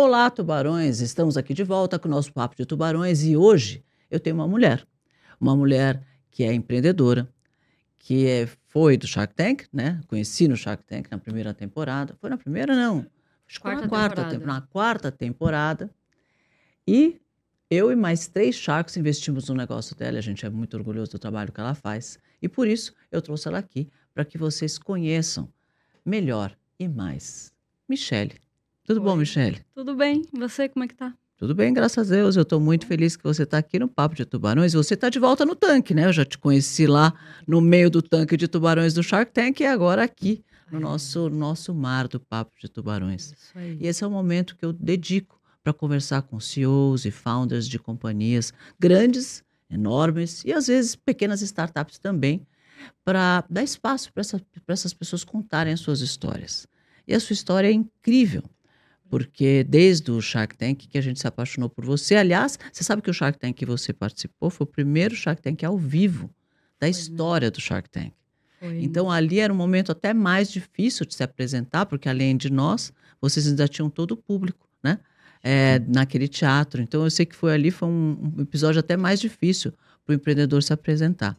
Olá, tubarões! Estamos aqui de volta com o nosso Papo de Tubarões e hoje eu tenho uma mulher. Uma mulher que é empreendedora, que é, foi do Shark Tank, né? Conheci no Shark Tank na primeira temporada. Foi na primeira, não. Acho foi na quarta temporada. na quarta temporada. E eu e mais três Sharks investimos no negócio dela. A gente é muito orgulhoso do trabalho que ela faz. E por isso eu trouxe ela aqui para que vocês conheçam melhor e mais. Michele. Tudo Oi. bom, Michele? Tudo bem. Você, como é que tá? Tudo bem, graças a Deus. Eu estou muito feliz que você está aqui no Papo de Tubarões. Você está de volta no tanque, né? Eu já te conheci lá no meio do tanque de tubarões do Shark Tank e agora aqui no nosso, nosso mar do Papo de Tubarões. E esse é o momento que eu dedico para conversar com CEOs e founders de companhias grandes, enormes e às vezes pequenas startups também, para dar espaço para essa, essas pessoas contarem as suas histórias. E a sua história é incrível porque desde o Shark Tank que a gente se apaixonou por você. Aliás, você sabe que o Shark Tank que você participou foi o primeiro Shark Tank ao vivo da foi, né? história né? do Shark Tank. Foi. Então ali era um momento até mais difícil de se apresentar, porque além de nós, vocês ainda tinham todo o público, né? É, naquele teatro. Então eu sei que foi ali foi um, um episódio até mais difícil para o empreendedor se apresentar.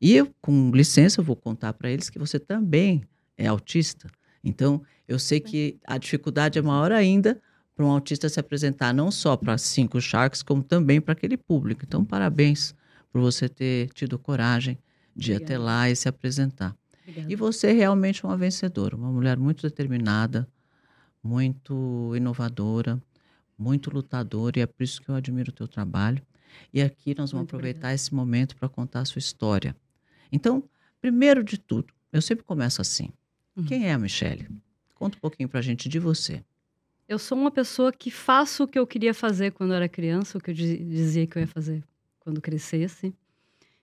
E eu, com licença, eu vou contar para eles que você também é autista. Então, eu sei que a dificuldade é maior ainda para um autista se apresentar não só para cinco Sharks, como também para aquele público. Então, parabéns por você ter tido coragem de ir até lá e se apresentar. Obrigada. E você realmente é uma vencedora, uma mulher muito determinada, muito inovadora, muito lutadora, e é por isso que eu admiro o teu trabalho. E aqui nós vamos muito aproveitar obrigada. esse momento para contar a sua história. Então, primeiro de tudo, eu sempre começo assim. Uhum. Quem é a Michelle? Conta um pouquinho pra gente de você. Eu sou uma pessoa que faço o que eu queria fazer quando era criança, o que eu dizia que eu ia fazer quando crescesse.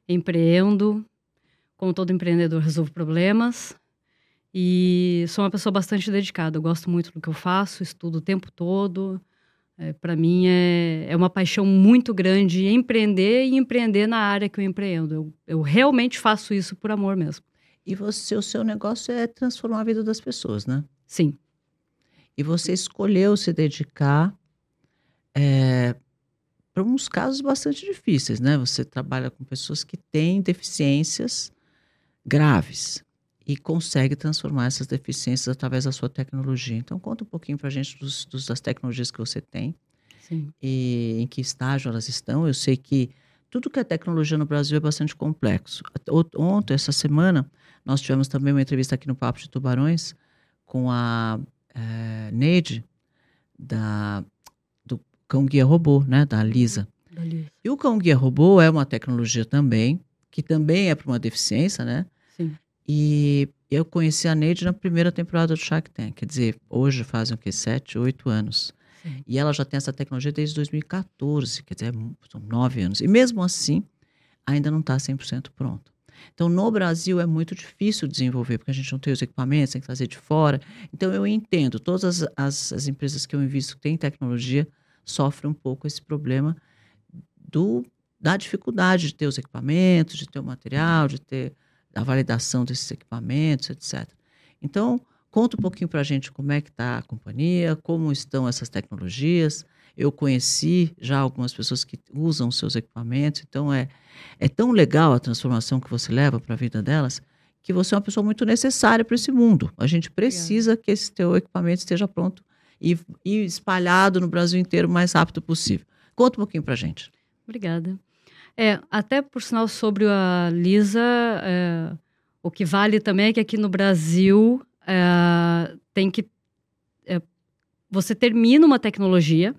Empreendo, como todo empreendedor, resolvo problemas. E sou uma pessoa bastante dedicada. Eu gosto muito do que eu faço, estudo o tempo todo. É, para mim é, é uma paixão muito grande empreender e empreender na área que eu empreendo. Eu, eu realmente faço isso por amor mesmo. E você, o seu negócio é transformar a vida das pessoas, né? Sim. E você escolheu se dedicar é, para uns casos bastante difíceis, né? Você trabalha com pessoas que têm deficiências graves e consegue transformar essas deficiências através da sua tecnologia. Então, conta um pouquinho para a gente dos, dos, das tecnologias que você tem Sim. e em que estágio elas estão. Eu sei que tudo que é tecnologia no Brasil é bastante complexo. Ontem, essa semana, nós tivemos também uma entrevista aqui no Papo de Tubarões com a é, Neide, da, do Cão Guia Robô, né, da Lisa. E o Cão Guia Robô é uma tecnologia também, que também é para uma deficiência, né? Sim. E eu conheci a Neide na primeira temporada do Shark Tank, quer dizer, hoje fazem o quê? Sete, oito anos. Sim. E ela já tem essa tecnologia desde 2014, quer dizer, são nove anos. E mesmo assim, ainda não está 100% pronto. Então, no Brasil é muito difícil desenvolver, porque a gente não tem os equipamentos, tem que trazer de fora. Então, eu entendo, todas as, as, as empresas que eu invisto que têm tecnologia sofrem um pouco esse problema do, da dificuldade de ter os equipamentos, de ter o material, de ter a validação desses equipamentos, etc. Então, conta um pouquinho para a gente como é que está a companhia, como estão essas tecnologias, eu conheci já algumas pessoas que usam seus equipamentos, então é, é tão legal a transformação que você leva para a vida delas, que você é uma pessoa muito necessária para esse mundo. A gente precisa Obrigada. que esse teu equipamento esteja pronto e, e espalhado no Brasil inteiro o mais rápido possível. Conta um pouquinho para a gente. Obrigada. É, até por sinal sobre a Lisa, é, o que vale também é que aqui no Brasil é, tem que é, você termina uma tecnologia,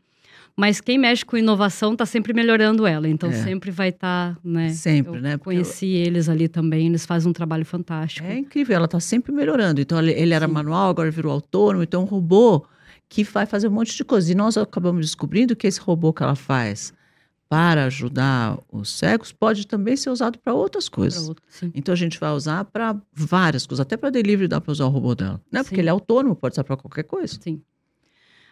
mas quem mexe com inovação está sempre melhorando ela. Então, é. sempre vai estar, tá, né? Sempre, eu né? conheci eu... eles ali também, eles fazem um trabalho fantástico. É incrível, ela está sempre melhorando. Então, ele era Sim. manual, agora virou autônomo. Então, um robô que vai fazer um monte de coisa. E nós acabamos descobrindo que esse robô que ela faz para ajudar os cegos pode também ser usado para outras coisas. Então a gente vai usar para várias coisas, até para delivery dá para usar o robô dela, né? Porque ele é autônomo, pode ser para qualquer coisa. Sim.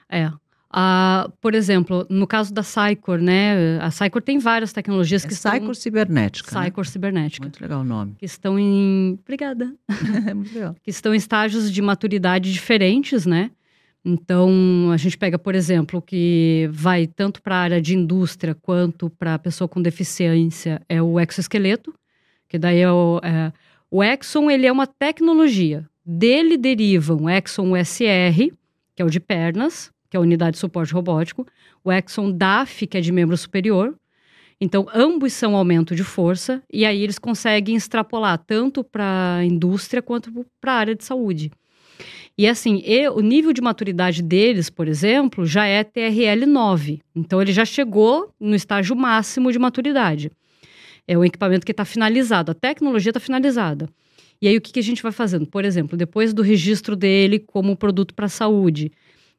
É, Uh, por exemplo, no caso da Cycor, né? A Cycor tem várias tecnologias é que Cycor estão... cibernética. Cycor né? cibernética. Muito legal o nome. Que estão em. Obrigada. é muito legal. que estão em estágios de maturidade diferentes, né? Então, a gente pega, por exemplo, que vai tanto para a área de indústria quanto para a pessoa com deficiência, é o exoesqueleto, que daí é o, é, o ele é uma tecnologia. Dele derivam o Exon USR, que é o de pernas, que é a unidade de suporte robótico, o Exon DAF, que é de membro superior. Então, ambos são aumento de força, e aí eles conseguem extrapolar tanto para a indústria quanto para a área de saúde. E assim, o nível de maturidade deles, por exemplo, já é TRL 9. Então ele já chegou no estágio máximo de maturidade. É o equipamento que está finalizado, a tecnologia está finalizada. E aí o que, que a gente vai fazendo? Por exemplo, depois do registro dele como produto para a saúde,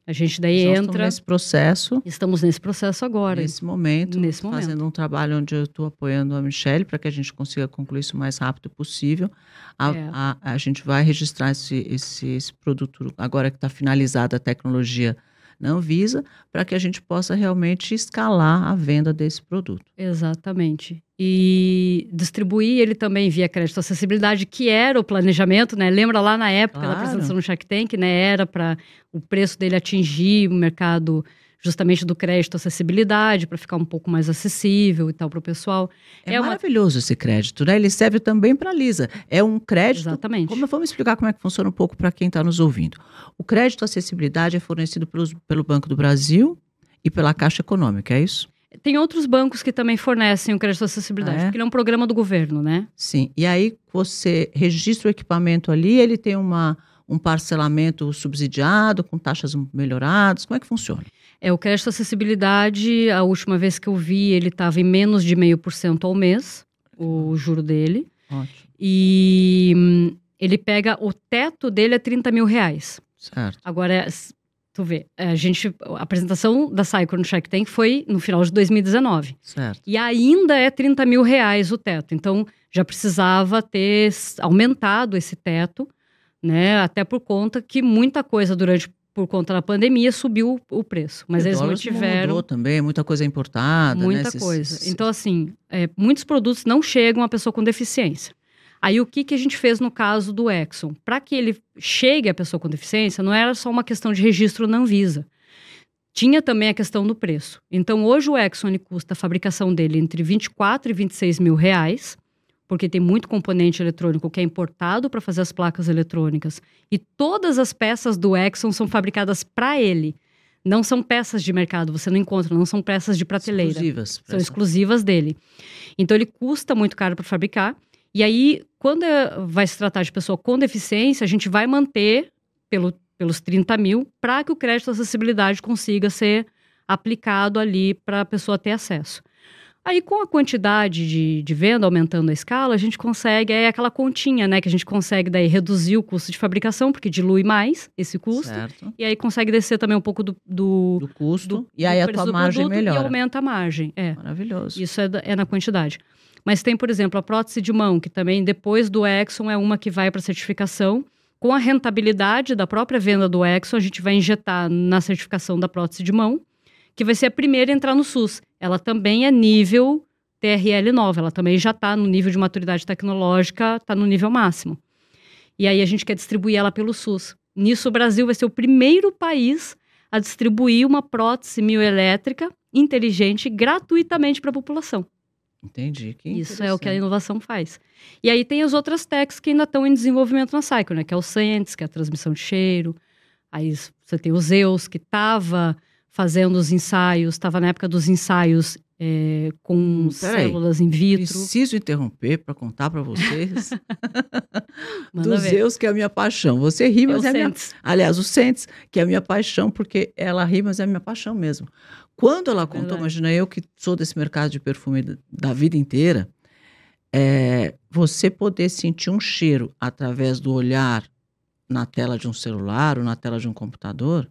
a gente daí Nós entra. Estamos nesse processo. Estamos nesse processo agora. Nesse momento. Nesse momento. Fazendo um trabalho onde eu estou apoiando a Michelle para que a gente consiga concluir isso o mais rápido possível. A, É. a, a gente vai registrar esse, esse, esse produto, agora que está finalizada a tecnologia na Anvisa, para que a gente possa realmente escalar a venda desse produto. Exatamente. E distribuir ele também via crédito acessibilidade, que era o planejamento, né? Lembra lá na época da Claro. apresentação no Shark Tank, né? Era para o preço dele atingir o mercado justamente do crédito acessibilidade, para ficar um pouco mais acessível e tal para o pessoal. É, É uma- maravilhoso esse crédito, né? Ele serve também para a Lisa. É um crédito. Exatamente. Como, vamos explicar como é que funciona um pouco para quem está nos ouvindo. O crédito acessibilidade é fornecido pelos, pelo Banco do Brasil e pela Caixa Econômica, é isso? Tem outros bancos que também fornecem o crédito acessibilidade, Ah, é? porque ele é um programa do governo, né? Sim. E aí você registra o equipamento ali, ele tem uma, um parcelamento subsidiado, com taxas melhoradas. Como é que funciona? É, o crédito acessibilidade, a última vez que eu vi, ele estava em menos de meio por cento ao mês, o juro dele. Ótimo. E hum, ele pega, o teto dele é 30 mil reais. Certo. Agora, tu vê, a gente, a apresentação da Cycle no Shark Tank foi no final de 2019. Certo. E ainda é 30 mil reais o teto. Então, já precisava ter aumentado esse teto, né? Até por conta que muita coisa durante, por conta da pandemia, subiu o preço. Mas o eles mantiveram Mudou também, muita coisa importada. muita né? Coisa. Então, assim, é, muitos produtos não chegam à pessoa com deficiência. Aí, o que, que a gente fez no caso do Exxon? Para que ele chegue à pessoa com deficiência, não era só uma questão de registro na Anvisa. Tinha também a questão do preço. Então, hoje o Exxon custa a fabricação dele entre 24 e 26 mil reais, porque tem muito componente eletrônico que é importado para fazer as placas eletrônicas. E todas as peças do Exxon são fabricadas para ele. Não são peças de mercado, você não encontra, não são peças de prateleira Exclusivas. são exclusivas dele. Então ele custa muito caro para fabricar. E aí, quando é- vai se tratar de pessoa com deficiência, a gente vai manter pelo, pelos 30 mil para que o crédito acessibilidade consiga ser aplicado ali para a pessoa ter acesso. Aí, com a quantidade de, de venda aumentando a escala, a gente consegue, é aquela continha, né? Que a gente consegue daí reduzir o custo de fabricação, porque dilui mais esse custo. Certo. E aí consegue descer também um pouco do, do, Do custo. do- e aí a tua margem melhora. E aumenta a margem, é. Maravilhoso. Isso é, é na quantidade. Mas tem, por exemplo, a prótese de mão, que também, depois do Exxon, é uma que vai para certificação. Com a rentabilidade da própria venda do Exxon, a gente vai injetar na certificação da prótese de mão, que vai ser a primeira a entrar no SUS. Ela também é nível TRL 9, ela também já está no nível de maturidade tecnológica, está no nível máximo. E aí a gente quer distribuir ela pelo SUS. Nisso, o Brasil vai ser o primeiro país a distribuir uma prótese mioelétrica inteligente gratuitamente para a população. Entendi. Que Isso é o que a inovação faz. E aí tem as outras techs que ainda estão em desenvolvimento na Cycle, né? Que é o Science, que é a transmissão de cheiro. Aí você tem o Zeus, que estava fazendo os ensaios, estava na época dos ensaios é, com Hum, peraí. células in vitro. Preciso interromper para contar para vocês dos. Zeus, que é a minha paixão. Você ri, É mas é a minha. Aliás, o Sentes, que é a minha paixão, porque ela ri, mas é a minha paixão mesmo. Quando ela contou, Verdade. imagina eu que sou desse mercado de perfume da- da vida inteira, é, você poder sentir um cheiro através do olhar na tela de um celular ou na tela de um computador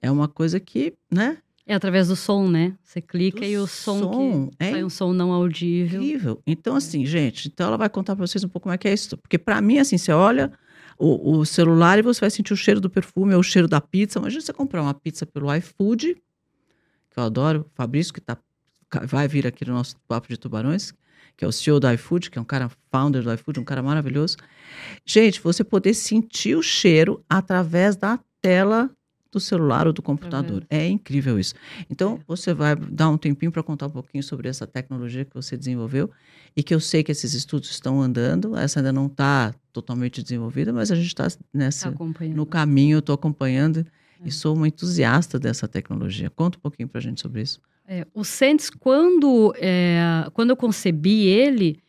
é uma coisa que, né? É através do som, né? Você clica do e o som, som que é um som não audível. incrível. Então, assim, gente, então ela vai contar para vocês um pouco como é que é isso. Porque para mim, assim, você olha o, o celular e você vai sentir o cheiro do perfume ou o cheiro da pizza. Imagina você comprar uma pizza pelo iFood, que eu adoro, o Fabrício, que tá, vai vir aqui no nosso Papo de Tubarões, que é o CEO do iFood, que é um cara founder do iFood, um cara maravilhoso. Gente, você poder sentir o cheiro através da tela do celular ou do computador. É incrível isso. Então, É. você vai dar um tempinho para contar um pouquinho sobre essa tecnologia que você desenvolveu e que eu sei que esses estudos estão andando. Essa ainda não está totalmente desenvolvida, mas a gente está Tá nessa acompanhando. no caminho. Estou acompanhando É. e sou uma entusiasta dessa tecnologia. Conta um pouquinho para a gente sobre isso. É, o Sentes, quando, é, quando eu concebi ele,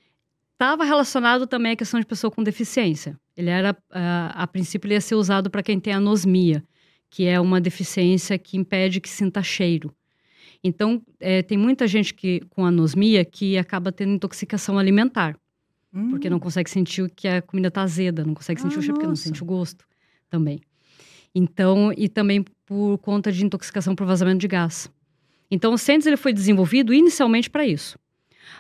estava relacionado também à questão de pessoa com deficiência. Ele era, a, a princípio, ele ia ser usado para quem tem anosmia, que é uma deficiência que impede que sinta cheiro. Então, é, tem muita gente que, com anosmia que acaba tendo intoxicação alimentar, porque não consegue sentir que a comida está azeda, não consegue sentir Ah, o cheiro, porque não nossa. sente o gosto também. Então, e também por conta de intoxicação por vazamento de gás. Então, o Sentes ele foi desenvolvido inicialmente para isso.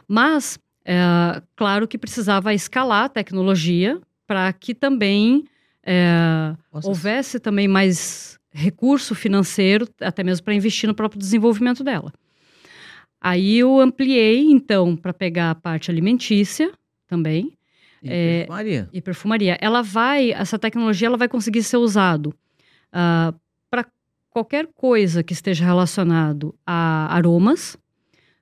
Mas, é, claro que precisava escalar a tecnologia para que também é, houvesse também mais recurso financeiro, até mesmo para investir no próprio desenvolvimento dela. Aí eu ampliei, então, para pegar a parte alimentícia também E é, perfumaria. e perfumaria. Ela vai, essa tecnologia, ela vai conseguir ser usado para qualquer coisa que esteja relacionado a aromas,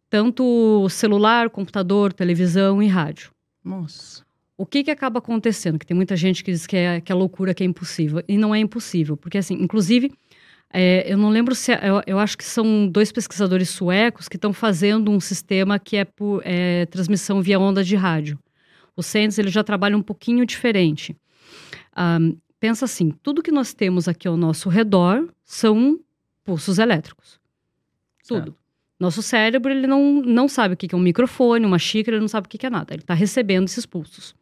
tanto celular, computador, televisão e rádio. Nossa. O que, que acaba acontecendo? Que tem muita gente que diz que é, que é loucura, que é impossível. E não é impossível. Porque, assim, inclusive, é, eu não lembro se... é- Eu, eu acho que são dois pesquisadores suecos que estão fazendo um sistema que é por é, transmissão via onda de rádio. O Sens, ele já trabalha um pouquinho diferente. Ahn, pensa assim, tudo que nós temos aqui ao nosso redor são pulsos elétricos. Tudo. Certo. Nosso cérebro, ele não, não sabe o que é um microfone, uma xícara, ele não sabe o que é nada. Ele está recebendo esses pulsos.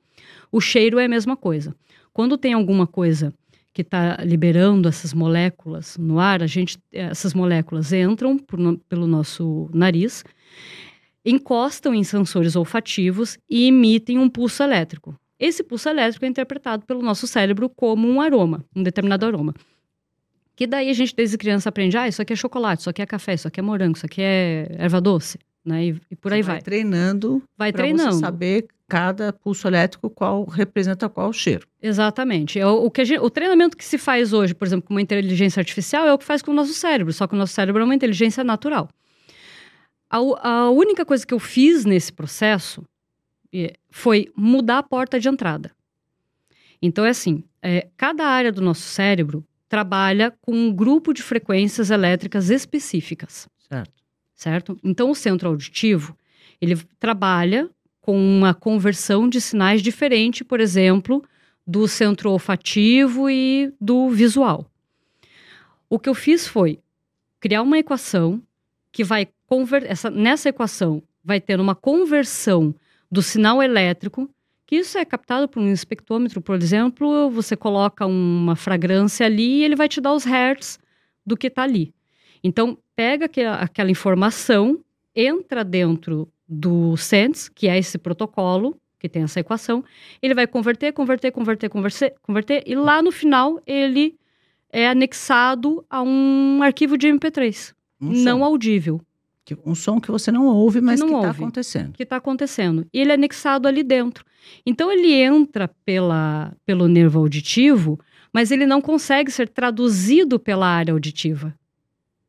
O cheiro é a mesma coisa. Quando tem alguma coisa que está liberando essas moléculas no ar, a gente, essas moléculas entram por pelo nosso nariz, encostam em sensores olfativos e emitem um pulso elétrico. Esse pulso elétrico é interpretado pelo nosso cérebro como um aroma, um determinado aroma. Que daí a gente desde criança aprende, ah, isso aqui é chocolate, isso aqui é café, isso aqui é morango, isso aqui é erva doce, né? E, e por aí Você vai. treinando Vai treinando. você saber cada pulso elétrico qual representa qual cheiro. Exatamente. É o, o que gente- o treinamento que se faz hoje, por exemplo, com uma inteligência artificial, é o que faz com o nosso cérebro, só que o nosso cérebro é uma inteligência natural. A, a única coisa que eu fiz nesse processo foi mudar a porta de entrada. Então, é assim: é, cada área do nosso cérebro trabalha com um grupo de frequências elétricas específicas Certo. certo? Então, o centro auditivo, ele trabalha com uma conversão de sinais diferente, por exemplo, do centro olfativo e do visual. O que eu fiz foi criar uma equação que vai conver essa nessa equação vai ter uma conversão do sinal elétrico, que isso é captado por um espectrômetro, por exemplo, você coloca uma fragrância ali e ele vai te dar os hertz do que está ali. Então, pega aquela, aquela informação, entra dentro do SENS, que é esse protocolo, que tem essa equação, ele vai converter, converter, converter, converter, converter, e lá no final ele é anexado a um arquivo de MP3, Um não som, audível, um som que você não ouve, mas não que está acontecendo. que está acontecendo. E ele é anexado ali dentro. Então ele entra pela, pelo nervo auditivo, mas ele não consegue ser traduzido pela área auditiva.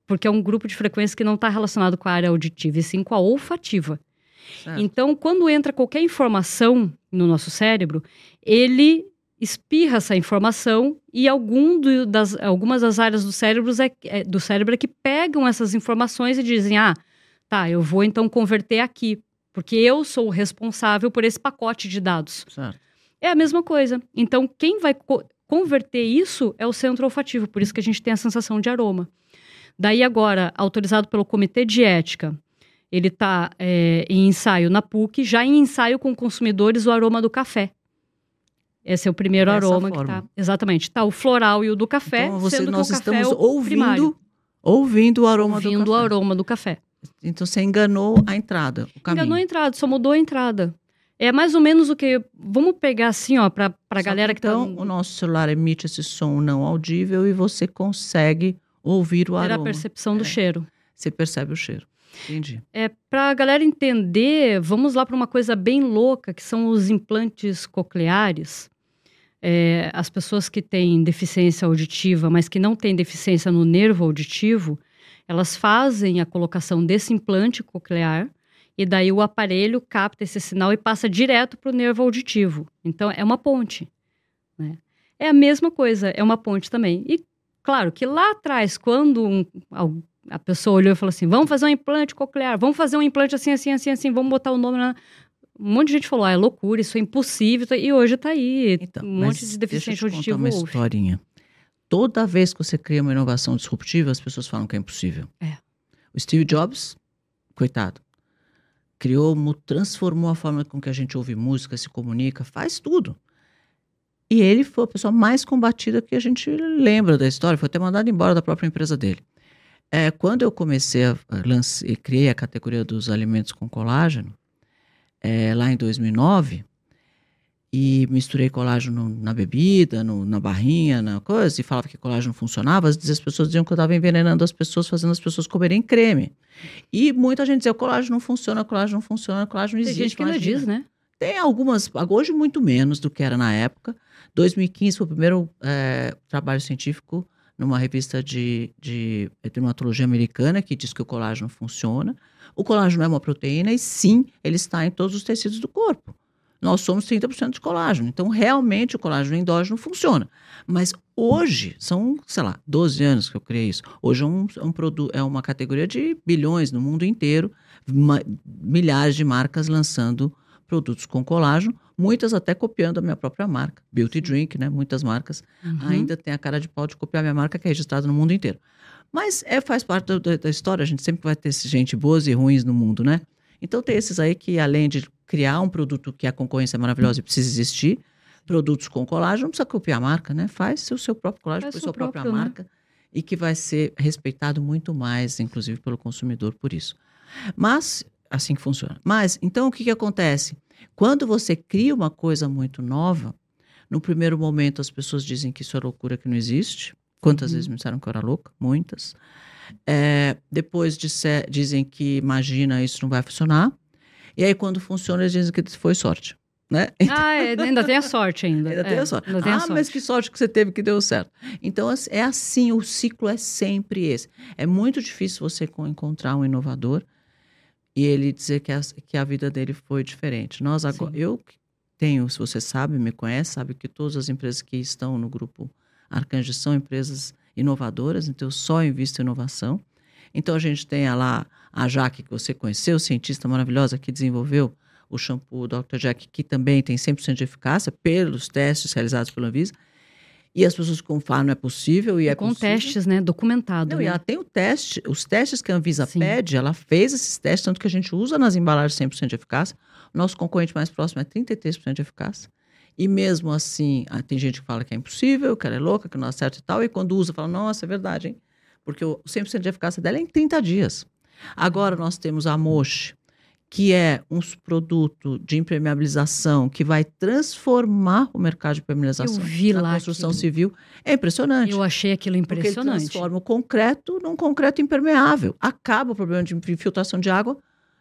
Porque é um grupo de frequência que não está relacionado com a área auditiva, e sim com a olfativa. Certo. Então, quando entra qualquer informação no nosso cérebro, ele espirra essa informação e algum do- das, algumas das áreas do cérebro, é, é- do cérebro é que pegam essas informações e dizem: ah, tá, eu vou então converter aqui, porque eu sou o responsável por esse pacote de dados. Certo. É a mesma coisa. Então, quem vai co- converter isso é o centro olfativo, por isso que a gente tem a sensação de aroma. Daí agora, autorizado pelo Comitê de Ética, ele está em ensaio na PUC, já em ensaio com consumidores o aroma do café. Esse é o primeiro Dessa aroma que forma. está. Exatamente. Está o floral e o do café, Então, você, que nós o café estamos é o ouvindo, primário. ouvindo o aroma ouvindo do o café. aroma do café. Então você enganou a entrada, o caminho. Enganou a entrada, só mudou a entrada. É mais ou menos o que. Vamos pegar assim, ó, para a galera que, então, tá. o nosso celular emite esse som não audível e você consegue ouvir o Ter a aroma. percepção do É. cheiro. Você percebe o cheiro. Entendi. É, para a galera entender, vamos lá para uma coisa bem louca, que são os implantes cocleares. é, as pessoas que têm deficiência auditiva, mas que não têm deficiência no nervo auditivo, elas fazem a colocação desse implante coclear e daí o aparelho capta esse sinal e passa direto para o nervo auditivo. Então é uma ponte. Né? É a mesma coisa, é uma ponte também. E claro que lá atrás, quando um, a pessoa olhou e falou assim: vamos fazer um implante coclear, vamos fazer um implante assim, assim, assim, assim, vamos botar o nome na. Um monte de gente falou: ah, é loucura, isso é impossível. E hoje está aí. Então, um monte de deficiente auditivo. uma ouve. historinha. Toda vez que você cria uma inovação disruptiva, as pessoas falam que é impossível. É. O Steve Jobs, coitado, criou, transformou a forma com que a gente ouve música, se comunica, faz tudo. E ele foi a pessoa mais combatida que a gente lembra da história, foi até mandado embora da própria empresa dele. É, quando eu comecei a lançar, criei a categoria dos alimentos com colágeno, é, lá em 2009, e misturei colágeno na bebida, no, na barrinha, na coisa, e falava que colágeno funcionava, as pessoas diziam que eu estava envenenando as pessoas, fazendo as pessoas comerem creme. E muita gente dizia, o colágeno não funciona, o colágeno não funciona, o colágeno não existe. Tem gente que não diz, né? Tem algumas, hoje muito menos do que era na época. 2015 foi o primeiro é, trabalho científico numa revista de, de dermatologia americana que diz que o colágeno funciona. O colágeno é uma proteína e sim, ele está em todos os tecidos do corpo. Nós somos 30% de colágeno. Então, realmente, o colágeno endógeno funciona. Mas hoje, são, sei lá, 12 anos que eu criei isso. Hoje é, um, é um produto, é uma categoria de bilhões no mundo inteiro, milhares de marcas lançando produtos com colágeno, muitas até copiando a minha própria marca. Beauty Drink, né? Muitas marcas uhum. ainda têm a cara de pau de copiar a minha marca, que é registrada no mundo inteiro. Mas é, faz parte da, da, história, a gente sempre vai ter gente boas e ruins no mundo, né? Então tem esses aí que, além de criar um produto que a concorrência é maravilhosa e precisa existir, produtos com colágeno, não precisa copiar a marca, né? Faz o seu próprio colágeno, faz sua própria né? marca, e que vai ser respeitado muito mais, inclusive, pelo consumidor por isso. Mas assim que funciona. Mas, então, o que, que acontece? Quando você cria uma coisa muito nova, no primeiro momento as pessoas dizem que isso é loucura, que não existe. Quantas uhum. vezes me disseram que eu era louca? Muitas. É, depois dizem que imagina, isso não vai funcionar. E aí, quando funciona, eles dizem que foi sorte. Né? Ah, é, ainda tem a sorte ainda. ainda é, tem a sorte. Ainda tem ah, a sorte. mas que sorte que você teve que deu certo. Então, é assim, o ciclo é sempre esse. É muito difícil você encontrar um inovador e ele dizer que a, que a vida dele foi diferente. Nós agora, eu tenho, se você sabe, me conhece, sabe que todas as empresas que estão no grupo Arcanjo são empresas inovadoras, então eu só invisto em inovação. Então a gente tem lá a Jaque, que você conheceu, cientista maravilhosa que desenvolveu o shampoo Dr. Jack, que também tem 100% de eficácia pelos testes realizados pela Anvisa. E as pessoas falam não é possível e, é com possível. testes, né? Documentado. Não, né? e ela tem o teste, os testes que a Anvisa Sim. pede, ela fez esses testes, tanto que a gente usa nas embalagens 100% de eficácia. Nosso concorrente mais próximo é 33% de eficácia. E mesmo assim, ah, tem gente que fala que é impossível, que ela é louca, que não acerta e tal, e quando usa, fala, nossa, é verdade, hein? Porque o 100% de eficácia dela é em 30 dias. Agora nós temos a Moche, que é um produto de impermeabilização que vai transformar o mercado de impermeabilização Eu vi na lá construção aquilo. civil. É impressionante. Eu achei aquilo impressionante. Porque ele transforma o concreto num concreto impermeável. Acaba o problema de infiltração de água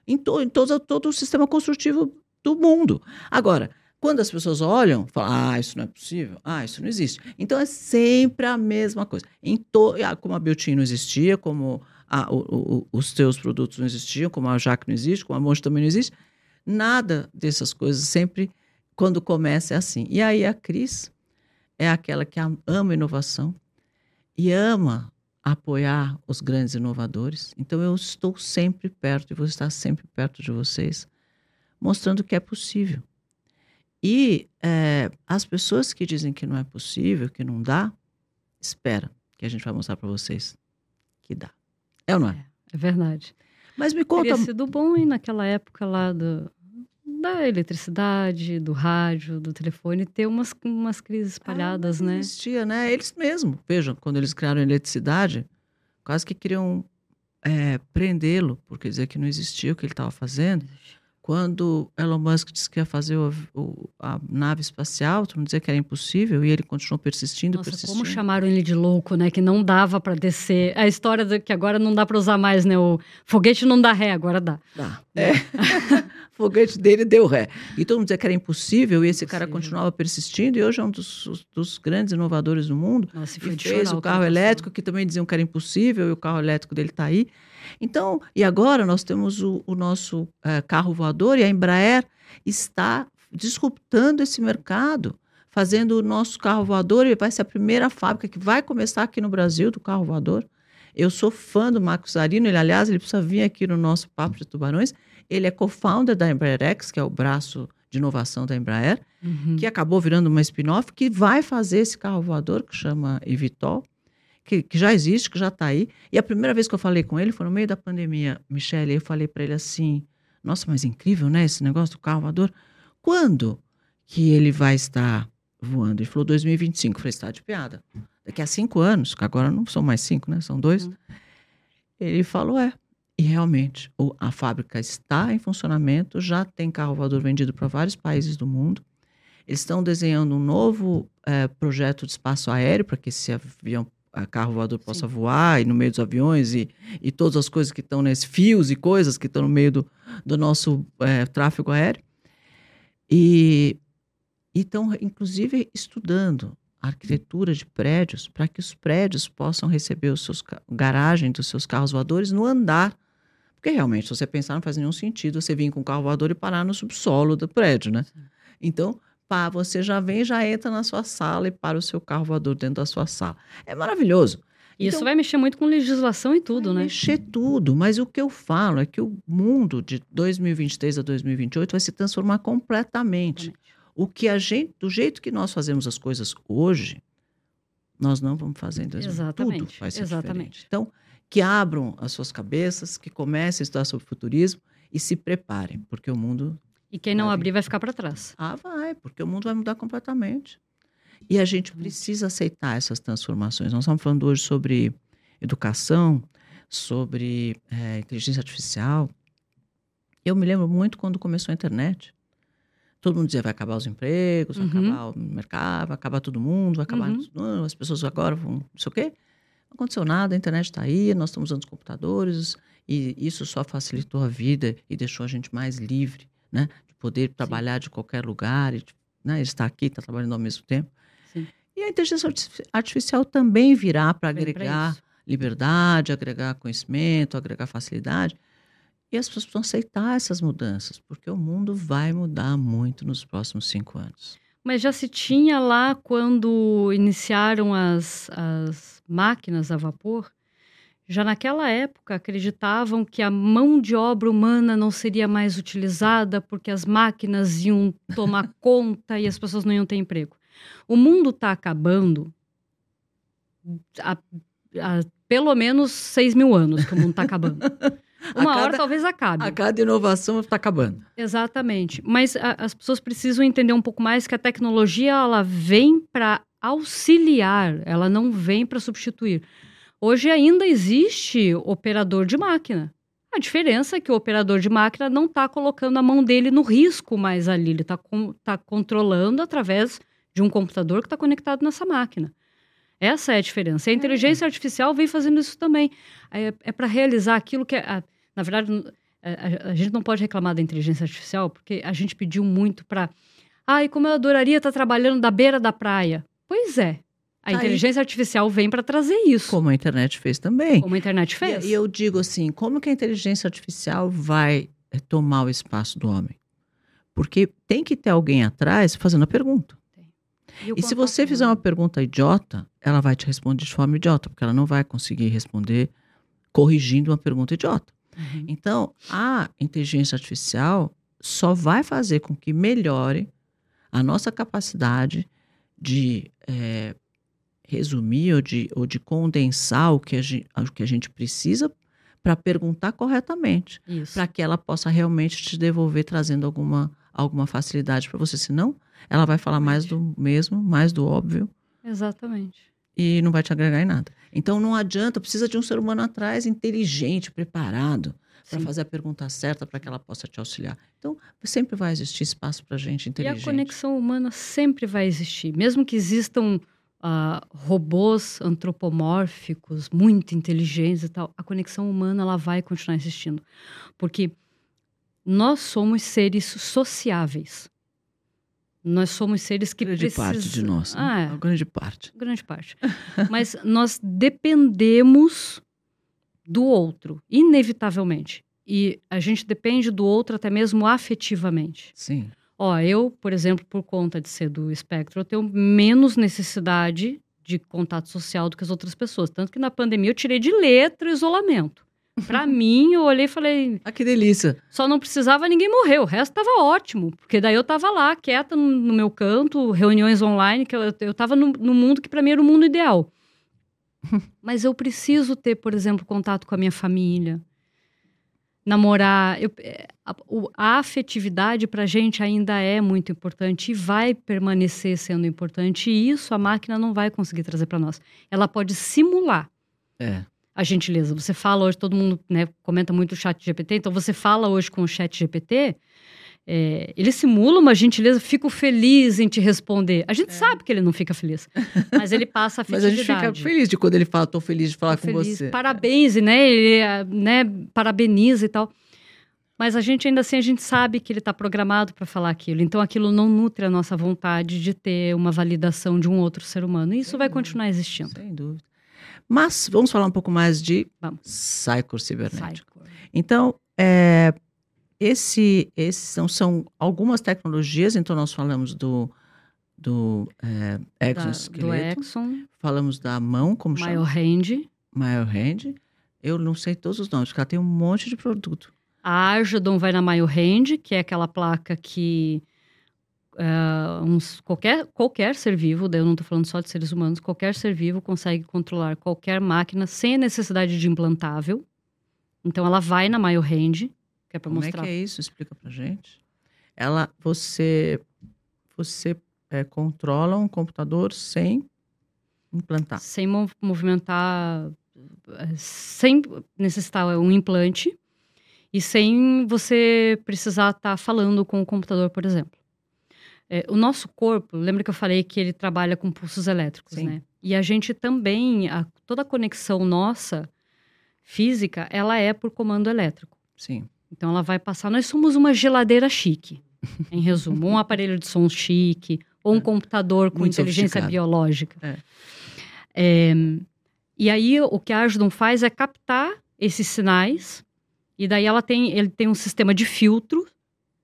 em, to, em todo, todo o sistema construtivo do mundo. Agora, quando as pessoas olham, falam, ah, isso não é possível, ah, isso não existe. Então é sempre a mesma coisa. Em to, ah, como a Biotin não existia, como a, o, o, os teus produtos não existiam, como a Jaque não existe, como a Monte também não existe. Nada dessas coisas sempre, quando começa, é assim. E aí a Cris é aquela que ama inovação e ama apoiar os grandes inovadores. Então eu estou sempre perto e vou estar sempre perto de vocês, mostrando que é possível. E é, as pessoas que dizem que não é possível, que não dá, espera, que a gente vai mostrar para vocês que dá. É ou não é? É, é verdade. Mas me conta. Teria sido bom hein, naquela época lá do, da eletricidade, do rádio, do telefone, ter umas, umas crises espalhadas, ah, né? Existia, né? Eles mesmos, vejam, quando eles criaram a eletricidade, quase que queriam é, prendê-lo, porque dizer que não existia o que ele estava fazendo quando Elon Musk disse que ia fazer o, o, a nave espacial, todo mundo dizia que era impossível e ele continuou persistindo, Nossa, persistindo. como chamaram ele de louco, né? Que não dava para descer. A história de que agora não dá para usar mais, né? O foguete não dá ré, agora dá. Dá. É. foguete dele deu ré. E todo mundo dizia que era impossível e esse cara Impossível. continuava persistindo e hoje é um dos, dos grandes inovadores do mundo. Nossa, e foi E fez o carro elétrico, que também diziam que era impossível, e o carro elétrico dele está aí. Então, e agora nós temos o, o nosso eh, carro voador e a Embraer está disruptando esse mercado, fazendo o nosso carro voador e vai ser a primeira fábrica que vai começar aqui no Brasil do carro voador. Eu sou fã do Marcos Zarino, ele, aliás, ele precisa vir aqui no nosso Papo de Tubarões. Ele é co-founder da Embraer X, que é o braço de inovação da Embraer Uhum. que acabou virando uma spin-off, que vai fazer esse carro voador, que chama Evitol, que, que já existe, que já está aí. E a primeira vez que eu falei com ele foi no meio da pandemia, Michele, eu falei para ele assim, nossa, mas incrível, né, esse negócio do carro voador. Quando que ele vai estar voando? Ele falou 2025. Eu falei, está de piada. Daqui a cinco anos, que agora não são mais cinco, né, são dois. Uhum. Ele falou, é. E realmente, a fábrica está em funcionamento, já tem carro voador vendido para vários países do mundo. Eles estão desenhando um novo eh, projeto de espaço aéreo para que esse avião, a carro voador possa voar e no meio dos aviões e, e todas as coisas que estão nesses fios e coisas que estão no meio do, do nosso eh, tráfego aéreo. E estão, inclusive, estudando a arquitetura de prédios para que os prédios possam receber os seus garagem dos seus carros voadores no andar. Porque realmente, se você pensar, não faz nenhum sentido você vir com um carro voador e parar no subsolo do prédio, né? Então, pá, você já vem, já entra na sua sala e para o seu carro voador dentro da sua sala. É maravilhoso. Isso Então- vai mexer muito com legislação e tudo, Vai né? Mexer tudo, mas o que eu falo é que o mundo de 2023 a 2028 vai se transformar completamente. O que a gente, do jeito que nós fazemos as coisas hoje, nós não vamos fazer em 2028. Exatamente, Tudo vai ser exatamente. diferente. Então, que abram as suas cabeças, que comecem a estudar sobre futurismo e se preparem, porque o mundo E quem não vir. abrir vai ficar para trás. ah, vai, porque o mundo vai mudar completamente. E a gente precisa aceitar essas transformações. Nós estamos falando hoje sobre educação, sobre eh, inteligência artificial. Eu me lembro muito quando começou a internet. Todo mundo dizia vai acabar os empregos, vai Uhum. acabar o mercado, vai acabar todo mundo, vai acabar Uhum. as pessoas agora vão não sei o quê. Não aconteceu nada, a internet está aí, nós estamos usando os computadores e isso só facilitou a vida e deixou a gente mais livre, né? De poder trabalhar de qualquer lugar, e, né? estar aqui, estar trabalhando ao mesmo tempo. Sim. E a inteligência artifici- artificial também virá para pra agregar isso. liberdade, agregar conhecimento, agregar facilidade. E as pessoas precisam aceitar essas mudanças, porque o mundo vai mudar muito nos próximos cinco anos. Mas já se tinha lá quando iniciaram as, as máquinas a vapor, já naquela época acreditavam que a mão de obra humana não seria mais utilizada porque as máquinas iam tomar conta e as pessoas não iam ter emprego. O mundo está acabando há, há pelo menos 6 mil anos que o mundo está acabando. Uma hora cada- talvez acabe. A cada inovação está acabando. Exatamente. Mas a- as pessoas precisam entender um pouco mais que a tecnologia ela vem para auxiliar, ela não vem para substituir. Hoje ainda existe operador de máquina. A diferença é que o operador de máquina não está colocando a mão dele no risco mais ali, ele está tá controlando através de um computador que está conectado nessa máquina. Essa é a diferença. A inteligência artificial vem fazendo isso também. É, é para realizar aquilo que. é- a- na verdade, n- a, a- gente não pode reclamar da inteligência artificial, porque a gente pediu muito para. Ai, como eu adoraria estar trabalhando da beira da praia. Pois é. A Tá aí. inteligência artificial vem para trazer isso, Como a internet fez também. como a internet fez. E, e eu digo assim, como que a inteligência artificial vai eh, tomar o espaço do homem? Porque tem que ter alguém atrás fazendo a pergunta. o E se você fizer uma pergunta idiota, ela vai te responder de forma idiota, porque ela não vai conseguir responder corrigindo uma pergunta idiota. Uhum. Então, a inteligência artificial só vai fazer com que melhore a nossa capacidade de eh, resumir ou de, ou de condensar o que a gente, o que a gente precisa para perguntar corretamente, para que ela possa realmente te devolver trazendo alguma, alguma facilidade para você. Senão, ela vai falar mais do mesmo, mais do óbvio Exatamente. e não vai te agregar em nada. Então não adianta, precisa de um ser humano atrás inteligente, preparado, para fazer a pergunta certa para que ela possa te auxiliar. Então, sempre vai existir espaço para gente inteligente. E a conexão humana sempre vai existir, mesmo que existam uh, robôs antropomórficos muito inteligentes e tal. A conexão humana ela vai continuar existindo, porque nós somos seres sociáveis. Nós somos seres que grande precisam... parte de nós. Né? Ah, é. Grande parte. Grande parte. Mas nós dependemos do outro, inevitavelmente. E a gente depende do outro até mesmo afetivamente. Sim. Ó, eu, por exemplo, por conta de ser do espectro, eu tenho menos necessidade de contato social do que as outras pessoas. Tanto que na pandemia eu tirei de letra o isolamento. Para mim, eu olhei e falei. Ah, que delícia. Só não precisava ninguém morrer, o resto tava ótimo. Porque daí eu tava lá, quieta no, no meu canto, reuniões online, que eu, eu tava no, no mundo que para mim era o mundo ideal. Mas eu preciso ter, por exemplo, contato com a minha família, namorar. Eu, é, a, a afetividade para a gente ainda é muito importante e vai permanecer sendo importante. E isso a máquina não vai conseguir trazer para nós. Ela pode simular. É a gentileza. Você fala hoje, todo mundo né, comenta muito o chat GPT, então você fala hoje com o chat GPT, é, ele simula uma gentileza, fico feliz em te responder. A gente é. sabe que ele não fica feliz, mas ele passa a Mas a gente fica feliz de quando ele fala, tô feliz de falar tô com feliz, você. Parabéns, né? Ele né, parabeniza e tal. Mas a gente ainda assim, a gente sabe que ele está programado para falar aquilo. Então aquilo não nutre a nossa vontade de ter uma validação de um outro ser humano. E isso Sem vai dúvida. continuar existindo. Sem dúvida. Mas vamos falar um pouco mais de cyber cibernético. Então, é, esse, esse são, são, algumas tecnologias, então nós falamos do, do é, exoesqueleto, falamos da mão, como Mile chama? Hand. Mile Hand. Eu não sei todos os nomes, porque ela tem um monte de produto. A Argidon vai na Mile Hand, que é aquela placa que uh, uns, qualquer, qualquer ser vivo, daí eu não estou falando só de seres humanos, qualquer ser vivo consegue controlar qualquer máquina sem a necessidade de implantável. Então ela vai na Hand, que é para mostrar. Como é que é isso? Explica pra gente. Ela, você, você é, controla um computador sem implantar. Sem movimentar, sem necessitar um implante e sem você precisar estar tá falando com o computador, por exemplo. É, o nosso corpo, lembra que eu falei que ele trabalha com pulsos elétricos, Sim. né? E a gente também, a, toda a conexão nossa física, ela é por comando elétrico. Sim. Então ela vai passar. Nós somos uma geladeira chique, em resumo, um aparelho de som chique, ou um é. computador com Muito inteligência biológica. É. É, e aí o que a Ajudon faz é captar esses sinais, e daí ela tem, ele tem um sistema de filtro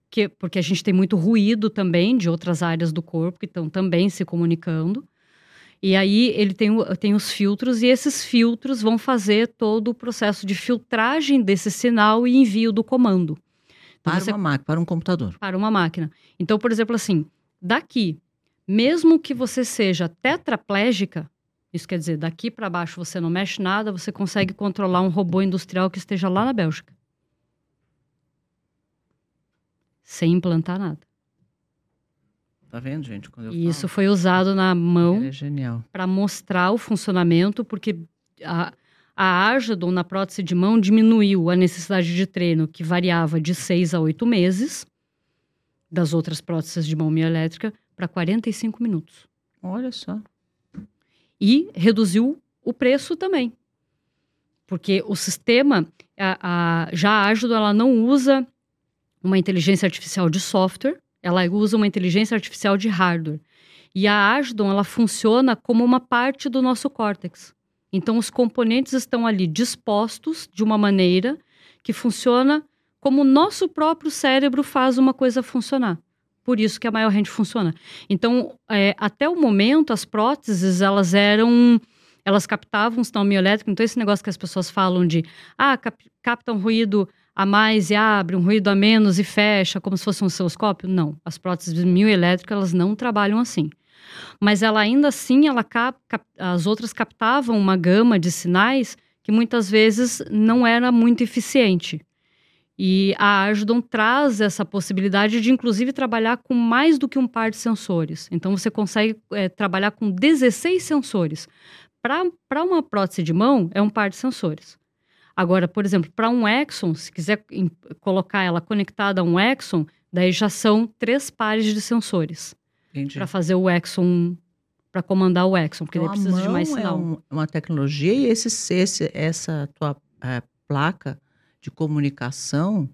que, porque a gente tem muito ruído também de outras áreas do corpo que estão também se comunicando. E aí ele tem, tem os filtros, e esses filtros vão fazer todo o processo de filtragem desse sinal e envio do comando. Então, para você, uma máquina, para um computador. Para uma máquina. Então, por exemplo, assim, daqui, mesmo que você seja tetraplégica, isso quer dizer, daqui para baixo você não mexe nada, você consegue controlar um robô industrial que esteja lá na Bélgica. sem implantar nada. Tá vendo, gente? Quando eu e falo, isso foi usado na mão é para mostrar o funcionamento, porque a, a Argidon na prótese de mão diminuiu a necessidade de treino, que variava de seis a oito meses, das outras próteses de mão mioelétrica, para 45 minutos. Olha só. E reduziu o preço também. Porque o sistema, a, a, já a Argidon, ela não usa uma inteligência artificial de software, ela usa uma inteligência artificial de hardware. E a Agidon, ela funciona como uma parte do nosso córtex. Então, os componentes estão ali dispostos de uma maneira que funciona como o nosso próprio cérebro faz uma coisa funcionar. Por isso que a maior rende funciona. Então, é, até o momento, as próteses, elas eram... Elas captavam sinal mioelétrico. Então, esse negócio que as pessoas falam de... Ah, cap captam ruído a mais e abre, um ruído a menos e fecha, como se fosse um osciloscópio? Não. As próteses mioelétricas, elas não trabalham assim. Mas ela ainda assim, ela cap, cap, as outras captavam uma gama de sinais que muitas vezes não era muito eficiente. E a Argidon traz essa possibilidade de, inclusive, trabalhar com mais do que um par de sensores. Então, você consegue é, trabalhar com 16 sensores. Para uma prótese de mão, é um par de sensores. Agora, por exemplo, para um Exxon, se quiser colocar ela conectada a um Exxon, daí já são três pares de sensores para fazer o Exxon, para comandar o Exxon, porque Então, a precisa de mais é sinal. um- uma tecnologia e esse, esse, essa tua eh, placa de comunicação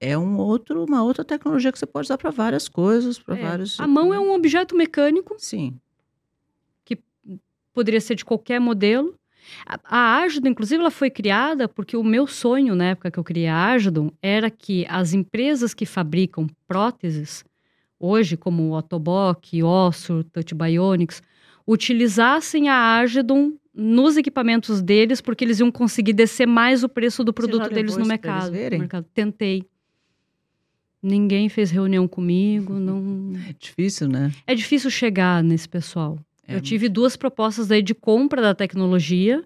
é um outro, uma outra tecnologia que você pode usar para várias coisas, para É, vários. A mão é um objeto mecânico, Sim. poderia ser de qualquer modelo. A, a Agidon, inclusive, ela foi criada porque o meu sonho, na época que eu criei a Agidon, era que as empresas que fabricam próteses, hoje, como o Otobock, Ossur, Touch Bionics, utilizassem a Agidon nos equipamentos deles, porque eles iam conseguir descer mais o preço do produto deles no mercado, no mercado. Tentei. Ninguém fez reunião comigo, não... É difícil, né? É difícil chegar nesse pessoal. É Eu tive duas propostas aí de compra da tecnologia,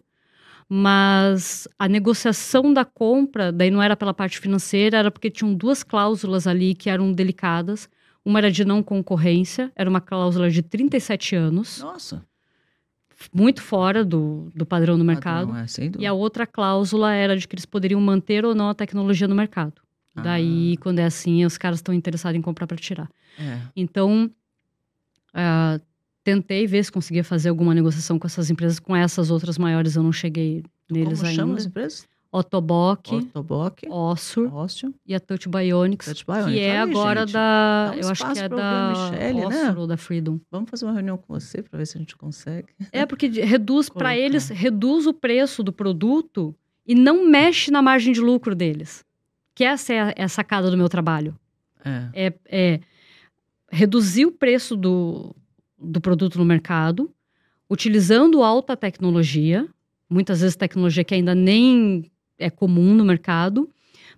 mas a negociação da compra daí não era pela parte financeira, era porque tinham duas cláusulas ali que eram delicadas. Uma era de não concorrência, era uma cláusula de 37 anos, Nossa. muito fora do, do padrão do mercado. Não é, sem E a outra cláusula era de que eles poderiam manter ou não a tecnologia no mercado. Ah. Daí, quando é assim, os caras estão interessados em comprar para tirar. É. Então, ah, tentei ver se conseguia fazer alguma negociação com essas empresas. Com essas outras maiores, eu não cheguei neles Como ainda. chama as empresas? Otobock, Ortoboc, Ossur e a Touch Bionics, Touch Bionics. que é Olha agora gente. da... Um eu acho que é da Michele, né? Ossur ou da Freedom. Vamos fazer uma reunião com você para ver se a gente consegue. É, porque reduz, para eles, reduz o preço do produto e não mexe na margem de lucro deles. Que essa é a, é a sacada do meu trabalho. É. é, é reduzir o preço do, do produto no mercado, utilizando alta tecnologia, muitas vezes tecnologia que ainda nem é comum no mercado,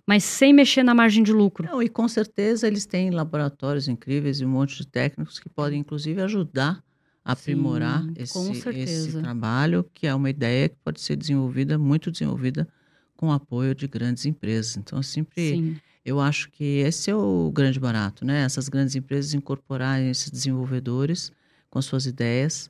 mas sem mexer na margem de lucro. Não, e com certeza eles têm laboratórios incríveis e um monte de técnicos que podem, inclusive, ajudar a aprimorar Sim, esse, esse trabalho, que é uma ideia que pode ser desenvolvida, muito desenvolvida, com o apoio de grandes empresas. Então, eu sempre Sim, eu acho que esse é o grande barato, né? Essas grandes empresas incorporarem esses desenvolvedores com as suas ideias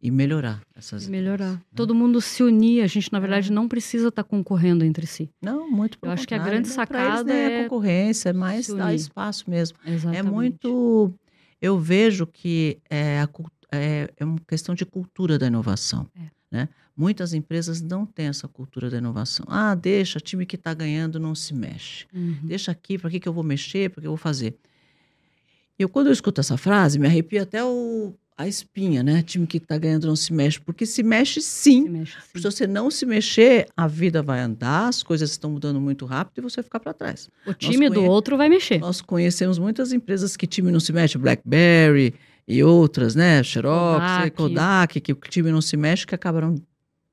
e melhorar essas e melhorar. ideias, né? Todo mundo se unir, a gente, na verdade, É. não precisa estar concorrendo entre si. Não, muito Eu acho que a grande Não, eles sacada nem é concorrência, é mais dar espaço mesmo. Exatamente. É muito. Eu vejo que é, a é, é uma questão de cultura da inovação. É. Né? Muitas empresas não têm essa cultura da inovação. Ah, deixa, time que está ganhando não se mexe. Uhum. Deixa aqui, para que, que eu vou mexer, para que eu vou fazer. Eu, quando eu escuto essa frase, me arrepia até o, a espinha, né? Time que está ganhando não se mexe. Porque se mexe sim. Se mexe, sim. Se você não se mexer, a vida vai andar, as coisas estão mudando muito rápido e você vai ficar para trás. O time do conhe- outro vai mexer. Nós conhecemos muitas empresas que time não se mexe, BlackBerry e outras, né? Xerox, Kodak. Kodak, que o time não se mexe, que acabaram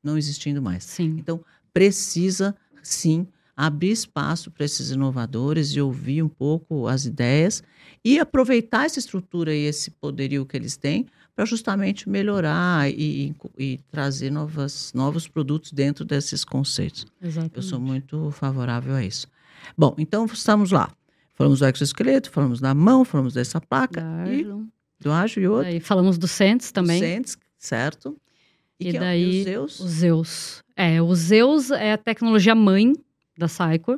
não existindo mais. Sim. Então, precisa sim abrir espaço para esses inovadores e ouvir um pouco as ideias e aproveitar essa estrutura e esse poderio que eles têm para justamente melhorar e, e- e trazer novas, novos produtos dentro desses conceitos. Exatamente. Eu sou muito favorável a isso. Bom, então estamos lá. Falamos do exoesqueleto, falamos da mão, falamos dessa placa Da e do ágil e outro. Aí falamos do Sentes também. Sentes, certo? E que é- daí, os Zeus? O Zeus. É, o Zeus é a tecnologia mãe da Cycor.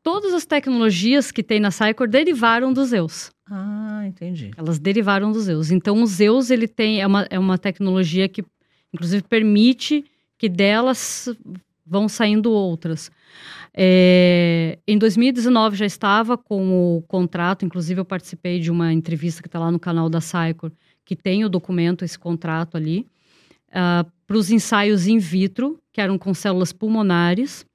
Todas as tecnologias que tem na Cycor derivaram do Zeus. Ah, entendi. Elas derivaram do Zeus. Então, o Zeus, ele tem... É uma, é uma tecnologia que, inclusive, permite que delas vão saindo outras. É, em 2019 já estava com o contrato, inclusive eu participei de uma entrevista que está lá no canal da Cycor, que tem o documento, esse contrato ali, para os ensaios in vitro, que eram com células pulmonares,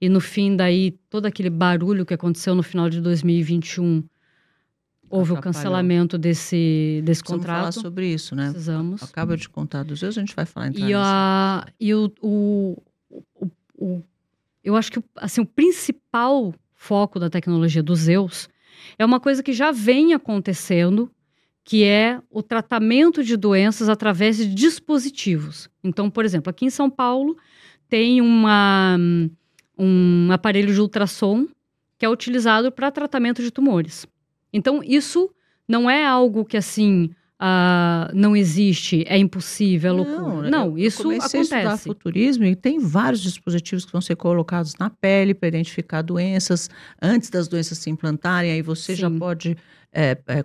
e no fim daí, todo aquele barulho que aconteceu no final de 2021, houve o cancelamento desse, desse falar contrato. sobre isso, né? Precisamos. Acaba de contar dos Zeus, a gente vai falar entrar E, a, e o, o, o, o- eu acho que assim, o principal foco da tecnologia dos Zeus é uma coisa que já vem acontecendo, que é o tratamento de doenças através de dispositivos. Então, por exemplo, aqui em São Paulo tem uma, um aparelho de ultrassom que é utilizado para tratamento de tumores. Então, isso não é algo que assim uh, não existe, é impossível, é loucura. Não, não isso acontece. a estudar futurismo e tem vários dispositivos que vão ser colocados na pele para identificar doenças antes das doenças se implantarem. Aí você Sim. já pode é, é,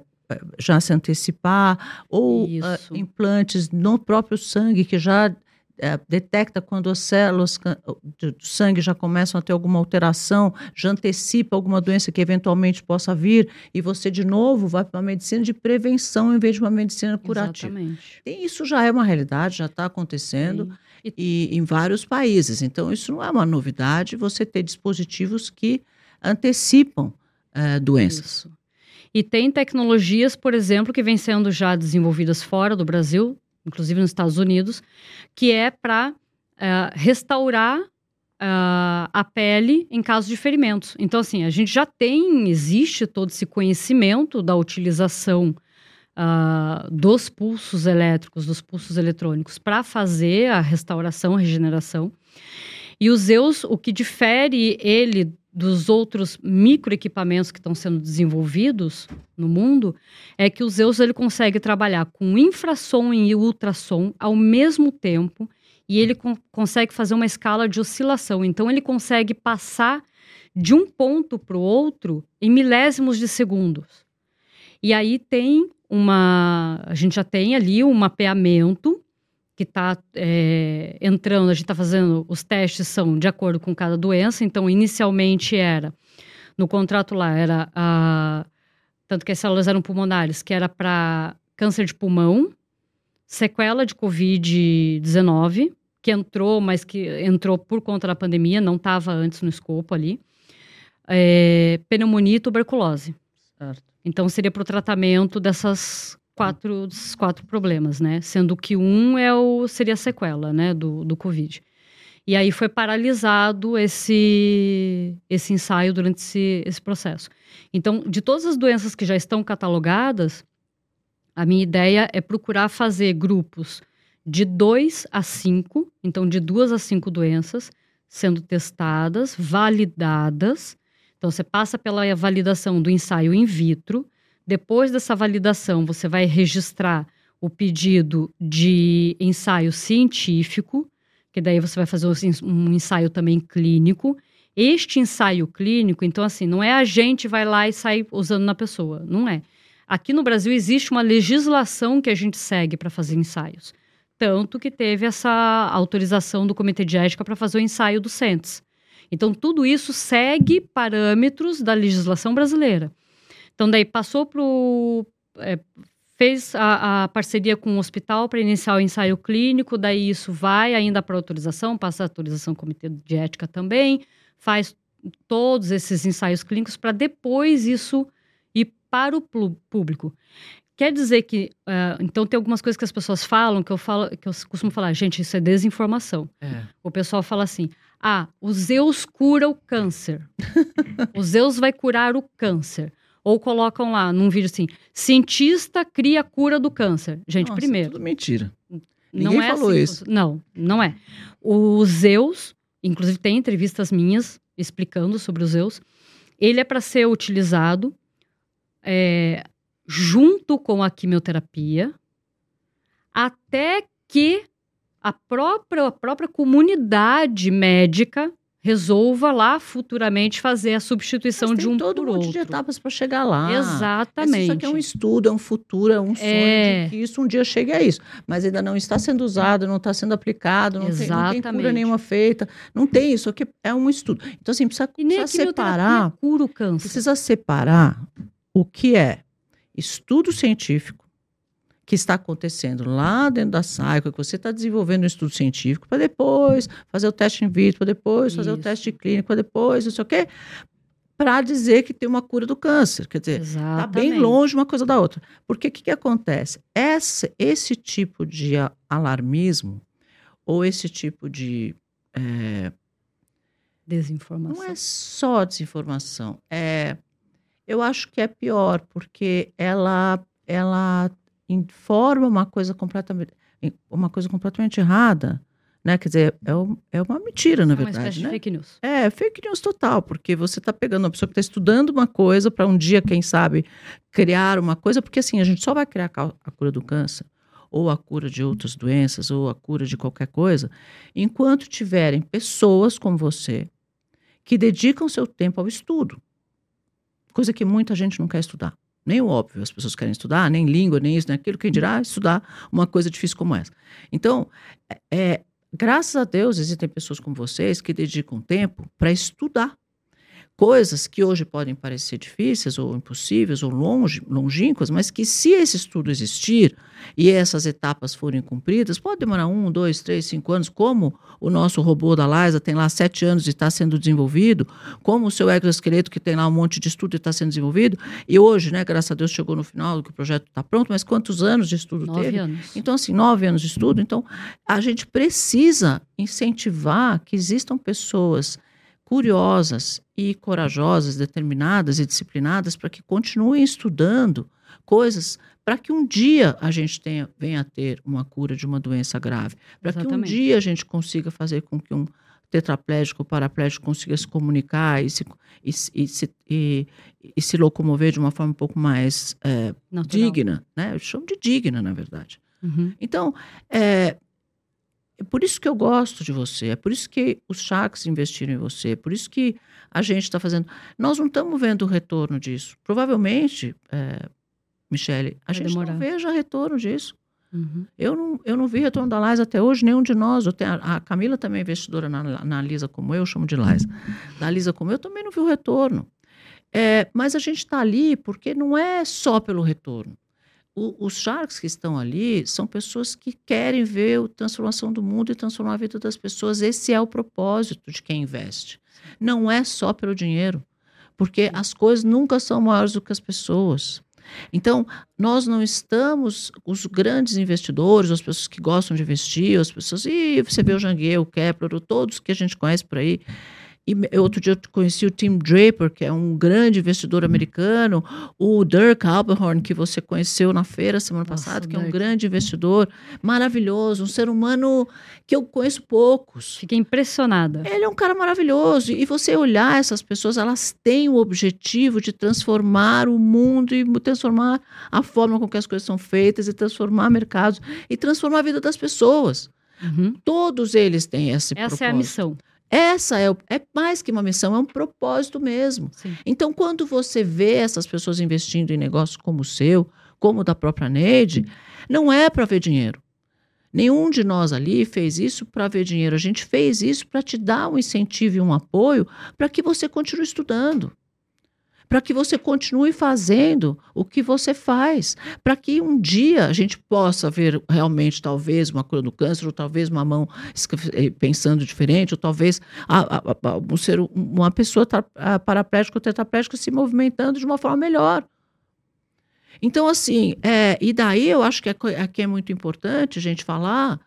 já se antecipar ou uh, implantes no próprio sangue que já é, detecta quando as células do sangue já começam a ter alguma alteração, já antecipa alguma doença que eventualmente possa vir, e você de novo vai para uma medicina de prevenção em vez de uma medicina curativa. Exatamente. E isso já é uma realidade, já está acontecendo. E, e em vários países. Então, isso não é uma novidade, você ter dispositivos que antecipam uh, doenças. Isso. E tem tecnologias, por exemplo, que vêm sendo já desenvolvidas fora do Brasil, inclusive nos Estados Unidos, que é para eh, restaurar uh, a pele em caso de ferimentos. Então, assim, a gente já tem, existe todo esse conhecimento da utilização uh, dos pulsos elétricos, dos pulsos eletrônicos, para fazer a restauração, a regeneração. E o Zeus, o que difere ele dos outros microequipamentos que estão sendo desenvolvidos no mundo é que o Zeus ele consegue trabalhar com infrassom e ultrassom ao mesmo tempo e ele consegue fazer uma escala de oscilação. Então ele consegue passar de um ponto para o outro em milésimos de segundos. E aí tem uma, a gente já tem ali um mapeamento que está é, entrando, a gente está fazendo, os testes são de acordo com cada doença, então inicialmente era, no contrato lá, era, a, tanto que as células eram pulmonares, que era para câncer de pulmão, sequela de Covid-19, que entrou, mas que entrou por conta da pandemia, não estava antes no escopo ali, é, pneumonia e tuberculose. Certo. Então seria para o tratamento dessas quatro, dos quatro problemas, né? Sendo que um é o, seria a sequela, né, do, do Covid. E aí foi paralisado esse, esse ensaio durante esse, esse processo. Então, de todas as doenças que já estão catalogadas, a minha ideia é procurar fazer grupos de dois a cinco, então de duas a cinco doenças, sendo testadas, validadas. Então, você passa pela validação do ensaio in vitro, depois dessa validação, você vai registrar o pedido de ensaio científico, que daí você vai fazer um ensaio também clínico. Este ensaio clínico, então, assim, não é a gente vai lá e sai usando na pessoa, não é. Aqui no Brasil existe uma legislação que a gente segue para fazer ensaios. Tanto que teve essa autorização do Comitê de Ética para fazer o ensaio do CENTES. Então, tudo isso segue parâmetros da legislação brasileira. Então, daí passou para o. É, fez a, a, parceria com o hospital para iniciar o ensaio clínico, daí isso vai ainda para autorização, passa a autorização do comitê de ética também, faz todos esses ensaios clínicos para depois isso ir para o público. Quer dizer que, uh, então tem algumas coisas que as pessoas falam, que eu falo, que eu costumo falar, gente, isso é desinformação. É. O pessoal fala assim, ah, o Zeus cura o câncer. o Zeus vai curar o câncer. Ou colocam lá num vídeo assim: cientista cria cura do câncer. Gente, Nossa, primeiro. tudo mentira. Não Ninguém é falou assim, isso. Não, não é. O Zeus, inclusive tem entrevistas minhas explicando sobre o Zeus. Ele é para ser utilizado é, junto com a quimioterapia, até que a própria, a própria comunidade médica resolva lá futuramente fazer a substituição de um todo por um monte outro. de etapas para chegar lá. Exatamente. Isso aqui é um estudo, é um futuro, é um sonho é... de que isso um dia chegue a isso. Mas ainda não está sendo usado, não está sendo aplicado, não tem, não tem, cura nenhuma feita. Não tem isso aqui, é um estudo. Então, assim, precisa, precisa separar. Cura o câncer. Precisa separar o que é estudo científico que está acontecendo lá dentro da SAICO, que você está desenvolvendo um estudo científico, para depois fazer o teste in vitro, para depois fazer Isso. o teste clínico, para depois, não sei o quê, para dizer que tem uma cura do câncer. Quer dizer, está bem longe uma coisa da outra. Porque o que, que acontece? Esse, esse tipo de alarmismo, ou esse tipo de. É, desinformação. Não é só desinformação. É, eu acho que é pior, porque ela, ela informa uma coisa completamente, uma coisa completamente errada, né? Quer dizer, é, um- é uma mentira, na É uma espécie verdade, de né? fake news. É, fake news total, porque você está pegando uma pessoa que está estudando uma coisa para um dia, quem sabe, criar uma coisa, porque assim, a gente só vai criar a cura do câncer, ou a cura de outras doenças, ou a cura de qualquer coisa, enquanto tiverem pessoas como você que dedicam seu tempo ao estudo. Coisa que muita gente não quer estudar. Nem o óbvio, as pessoas querem estudar, nem língua, nem isso, nem aquilo, quem dirá estudar uma coisa difícil como essa. Então, é, é, graças a Deus existem pessoas como vocês que dedicam tempo para estudar coisas que hoje podem parecer difíceis ou impossíveis ou longe, longínquas, mas que se esse estudo existir e essas etapas forem cumpridas, pode demorar um, dois, três, cinco anos, como o nosso robô da Liza tem lá sete anos e está sendo desenvolvido, como o seu exoesqueleto que tem lá um monte de estudo e está sendo desenvolvido, e hoje, né, graças a Deus, chegou no final que o projeto está pronto, mas quantos anos de estudo Nove teve? anos. Então, assim, nove anos de estudo. Então, a gente precisa incentivar que existam pessoas curiosas e corajosas, determinadas e disciplinadas para que continuem estudando coisas para que um dia a gente tenha, venha a ter uma cura de uma doença grave. Para que um dia a gente consiga fazer com que um tetraplégico ou paraplégico consiga se comunicar e se, e, e se, e- e se locomover de uma forma um pouco mais Natural. digna, né? Eu chamo de digna, na verdade. Uhum. Então, é, é por isso que eu gosto de você, é por isso que os Sharks investiram em você, é por isso que a gente está fazendo. Nós não estamos vendo o retorno disso. Provavelmente, é, Michele, a Vai gente demorar. não veja retorno disso. Uhum. Eu não, eu não vi retorno da Liza até hoje, nenhum de nós. Tenho, a Camila também é investidora na, na Lisa como eu, eu chamo de Liza. Da Lisa como eu, também não vi o retorno. É, mas a gente está ali porque não é só pelo retorno. O- os Sharks que estão ali são pessoas que querem ver a transformação do mundo e transformar a vida das pessoas. Esse é o propósito de quem investe. Não é só pelo dinheiro, porque as coisas nunca são maiores do que as pessoas. Então, nós não estamos, os grandes investidores, as pessoas que gostam de investir, as pessoas, e você vê o Jangueu, o Kepler, todos que a gente conhece por aí. E outro dia eu conheci o Tim Draper, que é um grande investidor americano, o Dirk Alberhorn, que você conheceu na feira semana Nossa, passada, que é um grande investidor, maravilhoso, um ser humano que eu conheço poucos. Fiquei impressionada. Ele é um cara maravilhoso. E você olhar essas pessoas, elas têm o objetivo de transformar o mundo e transformar a forma com que as coisas são feitas e transformar mercados e transformar a vida das pessoas. Uhum. Todos eles têm esse Essa é a propósito. missão. Essa é, o- é mais que uma missão, é um propósito mesmo. Sim. Então, quando você vê essas pessoas investindo em negócios como o seu, como o da própria Neide, não é para ver dinheiro. Nenhum de nós ali fez isso para ver dinheiro. A gente fez isso para te dar um incentivo e um apoio para que você continue estudando. Para que você continue fazendo o que você faz. Para que um dia a gente possa ver realmente, talvez, uma cura do câncer, ou talvez uma mão eh, pensando diferente, ou talvez a- a- a- um ser, uma pessoa tra- a- paraplégica ou tetraplégica se movimentando de uma forma melhor. Então, assim, é, e daí eu acho que é, co- aqui é muito importante a gente falar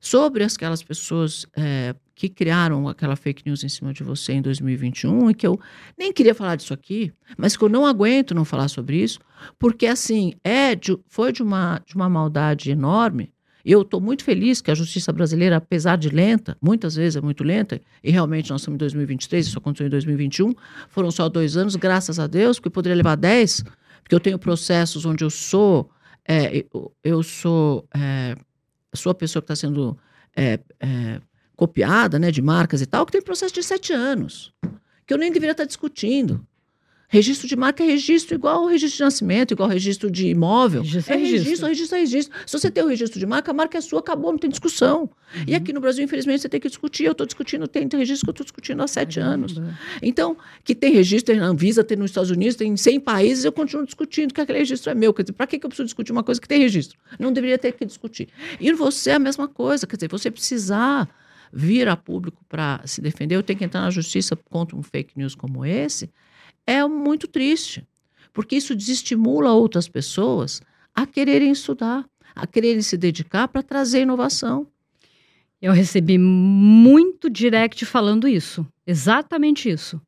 sobre aquelas pessoas é, que criaram aquela fake news em cima de você em 2021 e que eu nem queria falar disso aqui, mas que eu não aguento não falar sobre isso, porque, assim, é de- foi de uma, de uma maldade enorme. Eu estou muito feliz que a justiça brasileira, apesar de lenta, muitas vezes é muito lenta, e realmente nós estamos em 2023, isso aconteceu em 2021, foram só dois anos, graças a Deus, porque poderia levar dez, porque eu tenho processos onde eu sou, é, eu, eu sou, é, sou a pessoa que está sendo é, é, copiada, né, de marcas e tal, que tem processo de sete anos, que eu nem deveria estar discutindo. Registro de marca é registro igual ao registro de nascimento, igual ao registro de imóvel. Registro é é registro. registro, registro é registro. Se você tem o registro de marca, a marca é sua, acabou, não tem discussão. E aqui no Brasil, infelizmente, você tem que discutir. Eu estou discutindo, tem, registro que eu estou discutindo há sete anos. Caramba. Então, que tem registro, na Anvisa, tem nos Estados Unidos, tem em 100 países, eu continuo discutindo que aquele registro é meu. Quer dizer, para que eu preciso discutir uma coisa que tem registro? Não deveria ter que discutir. E você é a mesma coisa, quer dizer, você precisar vir a público para se defender, eu tenho que entrar na justiça contra um fake news como esse, é muito triste. Porque isso desestimula outras pessoas a quererem estudar, a quererem se dedicar para trazer inovação. Eu recebi muito direct falando isso. Exatamente isso.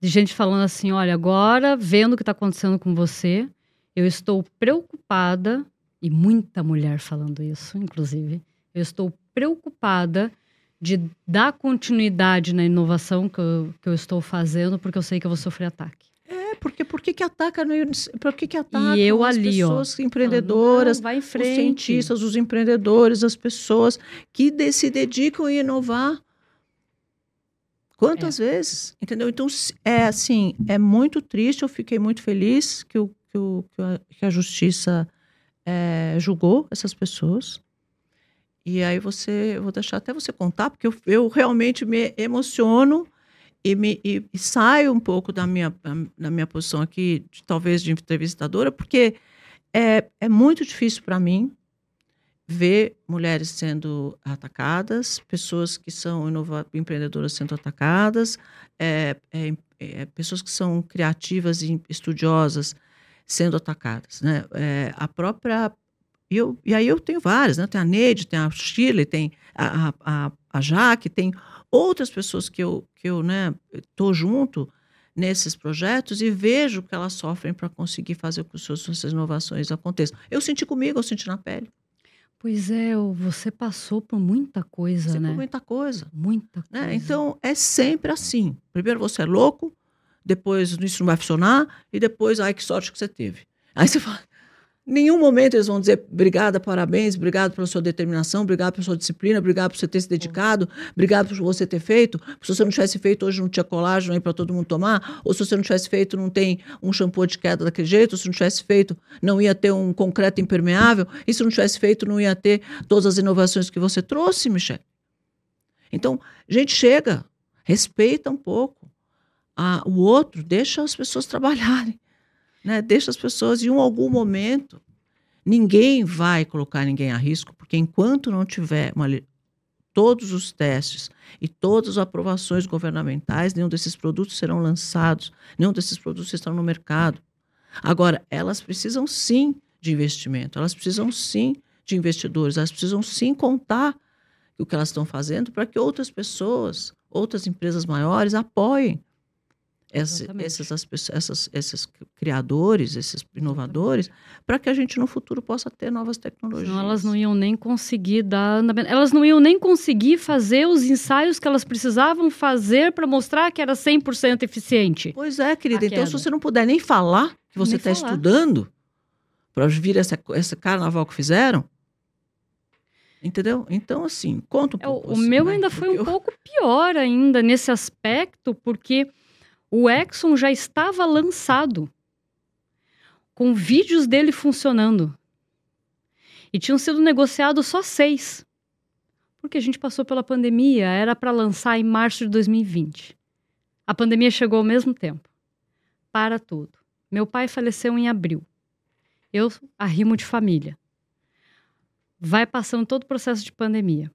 De gente falando assim: olha, agora, vendo o que está acontecendo com você, eu estou preocupada, e muita mulher falando isso, inclusive. Eu estou preocupada de dar continuidade na inovação que eu, que eu estou fazendo, porque eu sei que eu vou sofrer ataque. É, porque por que que ataca, no- por que que ataca E eu as ali, ó, pessoas empreendedoras, Não, os cientistas, os empreendedores, as pessoas que de- se dedicam a inovar. Quantas vezes? Entendeu? Então, é assim, é muito triste. Eu fiquei muito feliz que, o, que, o, que a, que a justiça é, julgou essas pessoas. E aí você, eu vou deixar até você contar, porque eu, eu realmente me emociono e, me, e, e saio um pouco da minha, da minha posição aqui, de, talvez de entrevistadora, porque é, é muito difícil para mim ver mulheres sendo atacadas, pessoas que são empreendedoras sendo atacadas, é, é, é, pessoas que são criativas e estudiosas sendo atacadas. Né? É, a própria. E, eu, e aí eu tenho várias, né? Tem a Neide, tem a Shirley, tem a, a, a Jaque, tem outras pessoas que eu, que eu né, tô junto nesses projetos e vejo que elas sofrem para conseguir fazer com que suas, suas inovações aconteçam. Eu senti comigo, eu senti na pele. Pois é, você passou por muita coisa, né? muita coisa. Muita coisa. Né? Então, é sempre assim. Primeiro você é louco, depois isso não vai funcionar, e depois, ai, que sorte que você teve. Aí você fala. Nenhum momento eles vão dizer obrigada, parabéns, obrigado pela sua determinação, obrigado pela sua disciplina, obrigado por você ter se dedicado, obrigado por você ter feito. Se você não tivesse feito, hoje não tinha colágeno aí para todo mundo tomar, ou se você não tivesse feito, não tem um shampoo de queda daquele jeito, ou se não tivesse feito, não ia ter um concreto impermeável, e se não tivesse feito, não ia ter todas as inovações que você trouxe, Michel. Então, gente, chega, respeita um pouco a, o outro, deixa as pessoas trabalharem. Né? Deixa as pessoas, em um, algum momento, ninguém vai colocar ninguém a risco, porque enquanto não tiver uma, todos os testes e todas as aprovações governamentais, nenhum desses produtos serão lançados, nenhum desses produtos estão no mercado. Agora, elas precisam sim de investimento, elas precisam sim de investidores, elas precisam sim contar o que elas estão fazendo para que outras pessoas, outras empresas maiores apoiem esses, esses, essas, esses criadores, esses inovadores, para que a gente no futuro possa ter novas tecnologias. Senão elas não iam nem conseguir dar. Elas não iam nem conseguir fazer os ensaios que elas precisavam fazer para mostrar que era 100% eficiente. Pois é, querida. Então, se você não puder nem falar que você está estudando para vir essa, esse carnaval que fizeram. Entendeu? Então, assim, conta um é, pouco. O assim, meu né? ainda foi Porque um eu... pouco pior ainda nesse aspecto, porque o Exxon já estava lançado, com vídeos dele funcionando. E tinham sido negociados só seis. Porque a gente passou pela pandemia, era para lançar em março de 2020. A pandemia chegou ao mesmo tempo. Para tudo. Meu pai faleceu em abril. Eu arrimo de família. Vai passando todo o processo de pandemia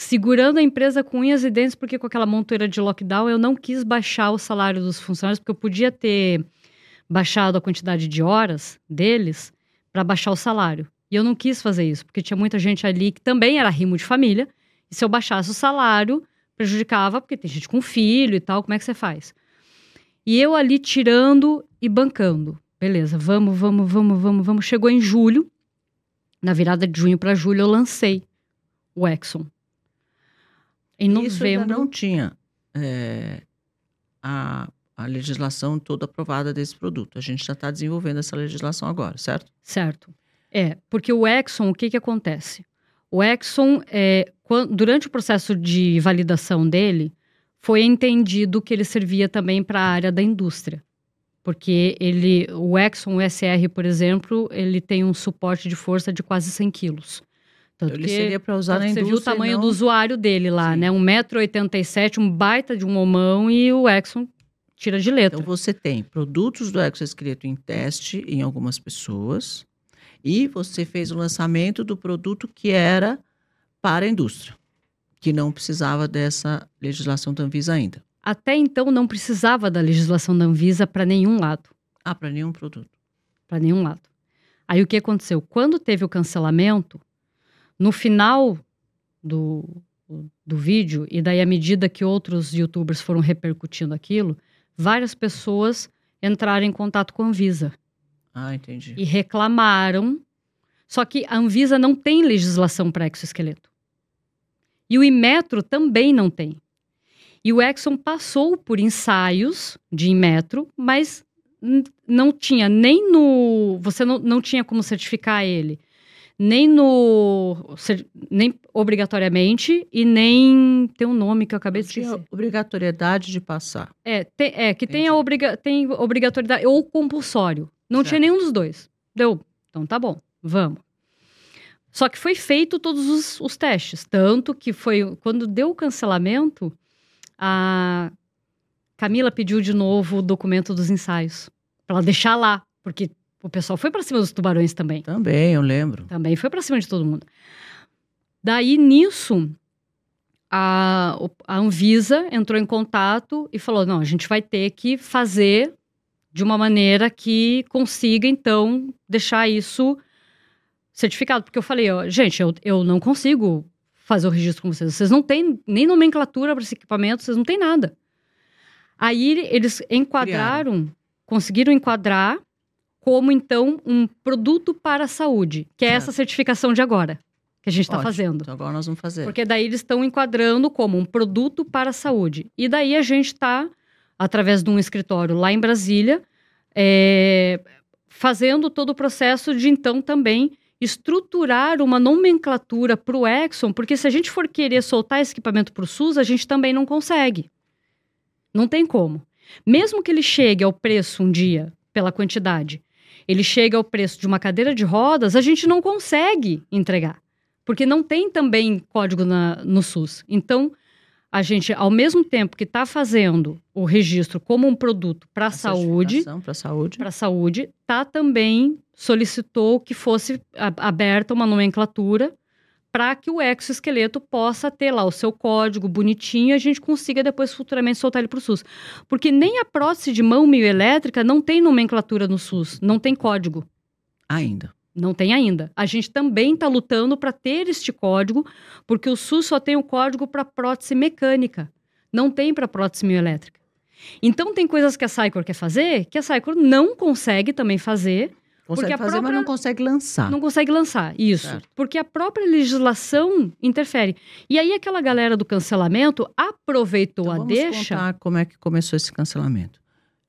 segurando a empresa com unhas e dentes, porque com aquela montoeira de lockdown eu não quis baixar o salário dos funcionários, porque eu podia ter baixado a quantidade de horas deles para baixar o salário. E eu não quis fazer isso, porque tinha muita gente ali que também era rimo de família, e se eu baixasse o salário, prejudicava, porque tem gente com filho e tal, como é que você faz? E eu ali tirando e bancando. Beleza, vamos, vamos, vamos, vamos, vamos. Chegou em julho, na virada de junho para julho, eu lancei o Exxon. Em novembro. Isso ainda não tinha é, a, a legislação toda aprovada desse produto. A gente já está desenvolvendo essa legislação agora, certo? Certo. É, porque o Exxon, o que, que acontece? O Exxon, é, quando, durante o processo de validação dele, foi entendido que ele servia também para a área da indústria. Porque ele, o Exxon, o SR, por exemplo, ele tem um suporte de força de quase 100 quilos. Tanto ele seria para usar na indústria. Você viu o tamanho não... do usuário dele lá, Sim. né? 1,87m, um baita de um homão e o Exxon tira de letra. Então você tem produtos do Exxon escrito em teste em algumas pessoas e você fez o lançamento do produto que era para a indústria, que não precisava dessa legislação da Anvisa ainda. Até então não precisava da legislação da Anvisa para nenhum lado. Ah, para nenhum produto. Para nenhum lado. Aí o que aconteceu? Quando teve o cancelamento, no final do, do vídeo, e daí à medida que outros youtubers foram repercutindo aquilo, várias pessoas entraram em contato com a Anvisa. Ah, entendi. E reclamaram. Só que a Anvisa não tem legislação para exoesqueleto. E o Inmetro também não tem. E o Exxon passou por ensaios de Inmetro, mas não tinha nem no. Você não, não tinha como certificar ele. Nem no. Nem obrigatoriamente e nem. Tem um nome que eu acabei de esquecer. obrigatoriedade de passar. É, tem, é que tem a obriga, tem obrigatoriedade ou compulsório. Não certo. tinha nenhum dos dois. Deu. Então tá bom, vamos. Só que foi feito todos os, os testes. Tanto que foi. Quando deu o cancelamento, a Camila pediu de novo o documento dos ensaios. Pra ela deixar lá. Porque o pessoal foi para cima dos tubarões também. Também, eu lembro. Também foi para cima de todo mundo. Daí, nisso, a, a Anvisa entrou em contato e falou: não, a gente vai ter que fazer de uma maneira que consiga, então, deixar isso certificado. Porque eu falei, ó, gente, eu, eu não consigo fazer o registro com vocês. Vocês não têm nem nomenclatura para esse equipamento, vocês não têm nada. Aí eles enquadraram, Criaram. conseguiram enquadrar como, então, um produto para a saúde, que é, é. essa certificação de agora que a gente está fazendo. Então agora nós vamos fazer. Porque daí eles estão enquadrando como um produto para a saúde. E daí a gente está, através de um escritório lá em Brasília, é, fazendo todo o processo de então também estruturar uma nomenclatura para o Exxon, porque se a gente for querer soltar esse equipamento para o SUS, a gente também não consegue. Não tem como. Mesmo que ele chegue ao preço um dia, pela quantidade, ele chega ao preço de uma cadeira de rodas, a gente não consegue entregar, porque não tem também código na, no SUS. Então, a gente, ao mesmo tempo que está fazendo o registro como um produto para a saúde, para saúde, para saúde, tá também solicitou que fosse aberta uma nomenclatura para que o exoesqueleto possa ter lá o seu código bonitinho e a gente consiga depois futuramente soltar ele para o SUS. Porque nem a prótese de mão mioelétrica não tem nomenclatura no SUS, não tem código. Ainda. Não tem ainda. A gente também está lutando para ter este código, porque o SUS só tem o código para prótese mecânica, não tem para prótese mioelétrica. Então, tem coisas que a Cycor quer fazer que a Cycor não consegue também fazer. Consegue fazer, própria... mas não consegue lançar. Não consegue lançar, isso. Certo. Porque a própria legislação interfere. E aí, aquela galera do cancelamento aproveitou então, a vamos deixa. Contar como é que começou esse cancelamento.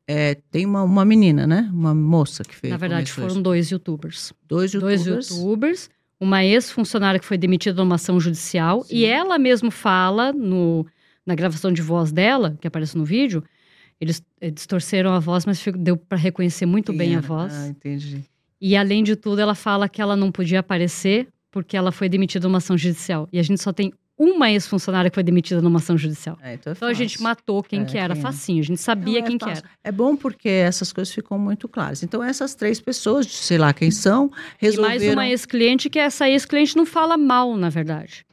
É, tem uma, uma menina, né? Uma moça que fez. Na verdade, foram isso. dois youtubers. Dois youtubers. Dois youtubers. Uma ex-funcionária que foi demitida numa ação judicial. Sim. E ela mesmo fala no, na gravação de voz dela, que aparece no vídeo, eles eh, distorceram a voz, mas deu para reconhecer muito bem a voz. Ah, entendi. E além de tudo, ela fala que ela não podia aparecer porque ela foi demitida numa ação judicial. E a gente só tem uma ex-funcionária que foi demitida numa ação judicial. É, então, é então a gente matou quem é, que era, quem é. facinho. A gente sabia é quem que era. É bom porque essas coisas ficam muito claras. Então essas três pessoas, sei lá quem são, resolveram... E mais uma ex-cliente que essa ex-cliente não fala mal, na verdade.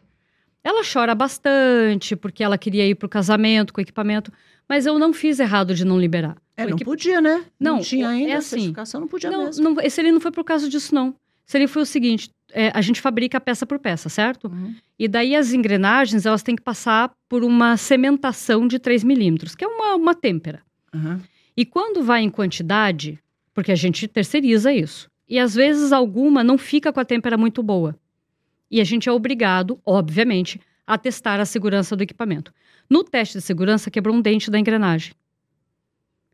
Ela chora bastante porque ela queria ir para o casamento com o equipamento, mas eu não fiz errado de não liberar. É, não podia, né? Não, não tinha ainda é assim, certificação, não podia não, mesmo. Não, esse ali não foi por causa disso, não. Esse ali foi o seguinte, é, a gente fabrica peça por peça, certo? Uhum. E daí as engrenagens, elas têm que passar por uma cementação de 3 milímetros, que é uma, uma têmpera. Uhum. E quando vai em quantidade, porque a gente terceiriza isso, e às vezes alguma não fica com a têmpera muito boa. E a gente é obrigado, obviamente, a testar a segurança do equipamento. No teste de segurança, quebrou um dente da engrenagem.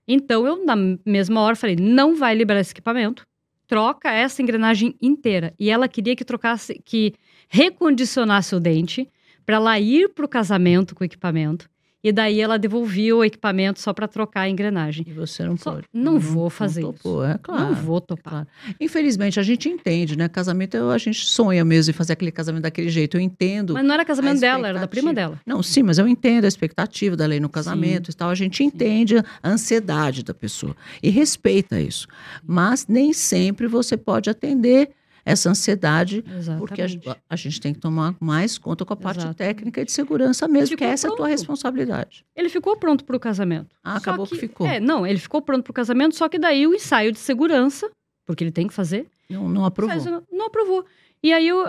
Então, eu, na mesma hora, falei: não vai liberar esse equipamento, troca essa engrenagem inteira. E ela queria que trocasse, que recondicionasse o dente para ela ir para o casamento com o equipamento. E daí ela devolvia o equipamento só para trocar a engrenagem. E você não só, pode. Não, não vou fazer não topou, isso. É claro. Não vou topar. Claro. Infelizmente, a gente entende, né? Casamento, a gente sonha mesmo em fazer aquele casamento daquele jeito. Eu entendo. Mas não era casamento dela, era da prima dela. Não, sim, mas eu entendo a expectativa da lei no casamento sim. e tal. A gente entende sim. a ansiedade da pessoa e respeita isso. Mas nem sempre você pode atender essa ansiedade, Exatamente. porque a, a, gente tem que tomar mais conta com a parte Exatamente. técnica e de segurança mesmo, que essa pronto. é a tua responsabilidade. Ele ficou pronto para o casamento. Ah, acabou que, que, ficou. É, não, ele ficou pronto para o casamento, só que daí o ensaio de segurança, porque ele tem que fazer. Não, não aprovou. Não, não aprovou. E aí eu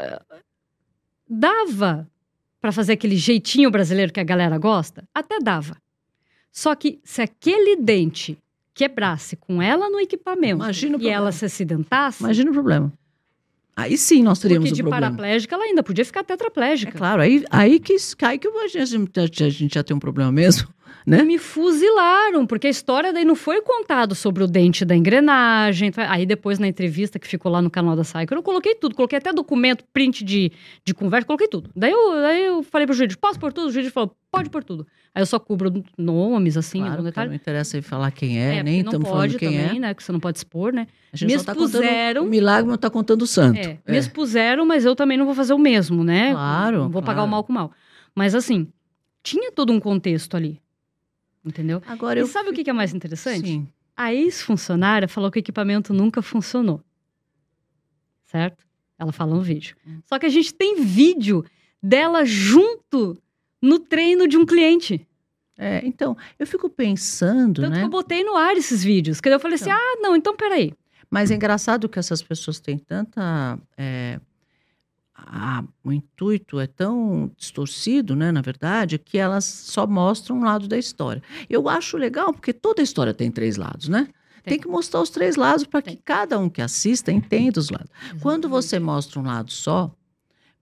dava para fazer aquele jeitinho brasileiro que a galera gosta, até dava. Só que se aquele dente quebrasse com ela no equipamento Imagina e ela se acidentasse, imagina o problema Aí sim nós teríamos Porque um de problema. paraplégica ela ainda podia ficar É tetraplégica. claro, aí, aí que, aí que a gente, a gente já tem um problema mesmo, né? Me fuzilaram, porque a história daí não foi contado sobre o dente da engrenagem. Aí depois na entrevista que ficou lá no canal da Cycle, eu coloquei tudo, coloquei até documento, print de, de conversa, coloquei tudo. Daí eu, daí eu falei pro juiz, posso por tudo? O juiz falou, pode por tudo. Aí eu só cubro nomes, assim, Claro, algum detalhe. não interessa aí falar quem é, É, nem estamos falando quem também, é. né? Que você não pode expor, né? A gente Me só tá expuseram- o milagre, não está contando o santo. É, me expuseram, mas eu também não vou fazer o mesmo, né? Claro, Não vou pagar claro. o mal com o mal. Mas assim, tinha todo um contexto ali. Entendeu? Agora E eu sabe o que é mais interessante? Sim. A ex-funcionária falou que o equipamento nunca funcionou. Certo? Ela fala no vídeo. Hum. Só que a gente tem vídeo dela junto no treino de um cliente. É, então, eu fico pensando, Tanto né? que eu botei no ar esses vídeos. Que eu falei Então. assim: ah, não, então peraí. Mas é engraçado que essas pessoas têm tanta. é, a- o intuito é tão distorcido, né, na verdade, que elas só mostram um lado da história. Eu acho legal, porque toda história tem três lados, né? Tem, Tem. que mostrar os três lados para que cada um que assista entenda os lados. Quando você mostra um lado só,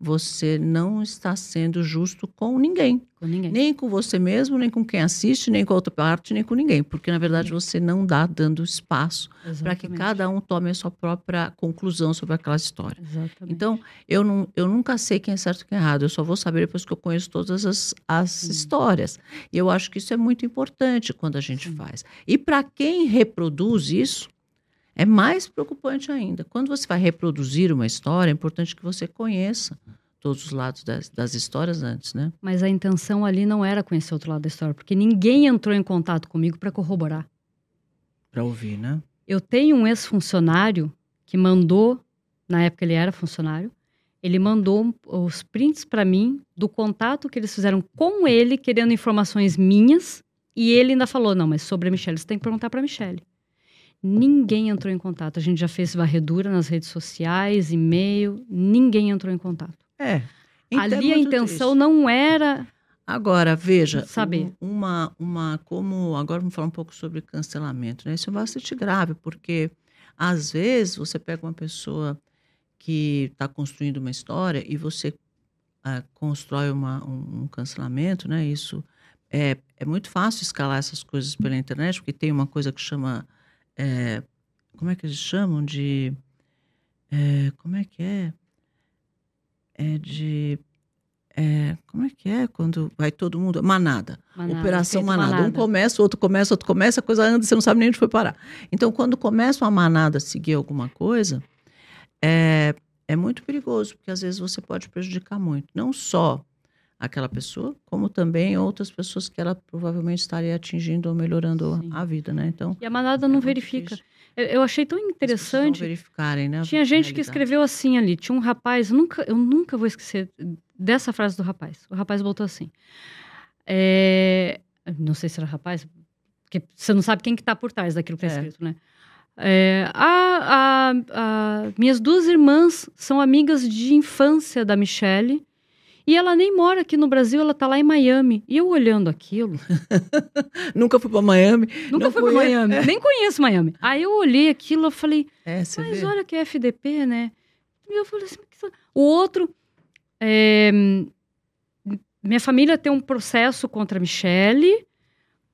você não está sendo justo com ninguém. Com ninguém. Nem com você mesmo, nem com quem assiste, nem com a outra parte, nem com ninguém. Porque, na verdade, você não dá dando espaço para que cada um tome a sua própria conclusão sobre aquela história. Exatamente. Então, eu, não, eu nunca sei quem é certo e quem é errado. Eu só vou saber depois que eu conheço todas as, as histórias. E eu acho que isso é muito importante quando a gente Sim. faz. E para quem reproduz isso, é mais preocupante ainda. Quando você vai reproduzir uma história, é importante que você conheça todos os lados das, das histórias antes, né? Mas a intenção ali não era conhecer outro lado da história, porque ninguém entrou em contato comigo para corroborar. Para ouvir, né? Eu tenho um ex-funcionário que mandou, na época ele era funcionário, ele mandou os prints para mim do contato que eles fizeram com ele, querendo informações minhas, e ele ainda falou: não, mas sobre a Michelle, você tem que perguntar para a Michelle. Ninguém entrou em contato. A gente já fez varredura nas redes sociais, e-mail, ninguém entrou em contato. É. Então é Ali a intenção triste. não era. Agora, veja, Saber. um- uma, uma, como agora vamos falar um pouco sobre cancelamento, né? Isso é bastante grave, porque às vezes você pega uma pessoa que está construindo uma história e você ah, constrói uma, um, um cancelamento, né? Isso é, é muito fácil escalar essas coisas pela internet, porque tem uma coisa que chama, é, como é que eles chamam de, é, como é que é? É de é, como é que é quando vai todo mundo? Manada. Manada, Operação efeito manada. Um começa, outro começa, outro começa, a coisa anda, você não sabe nem onde foi parar. Então, quando começa uma manada a seguir alguma coisa, é, é muito perigoso, porque às vezes você pode prejudicar muito. Não só aquela pessoa, como também outras pessoas que ela provavelmente estaria atingindo ou melhorando Sim. a vida, né? Então, E a manada é não muito verifica. difícil Eu, achei tão pessoas não interessante. verificarem, né? a Tinha gente que escreveu assim ali. Tinha um rapaz, eu nunca, eu nunca vou esquecer dessa frase do rapaz. O rapaz botou assim. é, não sei se era rapaz, porque você não sabe quem que tá por trás daquilo que é É. escrito, né? É, "Ah, a- a- minhas duas irmãs são amigas de infância da Michelle. E ela nem mora aqui no Brasil, ela tá lá em Miami. E eu olhando aquilo, Nunca fui para Miami. nunca fui pra conheço. Miami, nem conheço Miami. Aí eu olhei aquilo, eu falei, É, mas vê. olha que é FDP, né? E eu falei assim, o outro, é, minha família tem um processo contra a Michelle,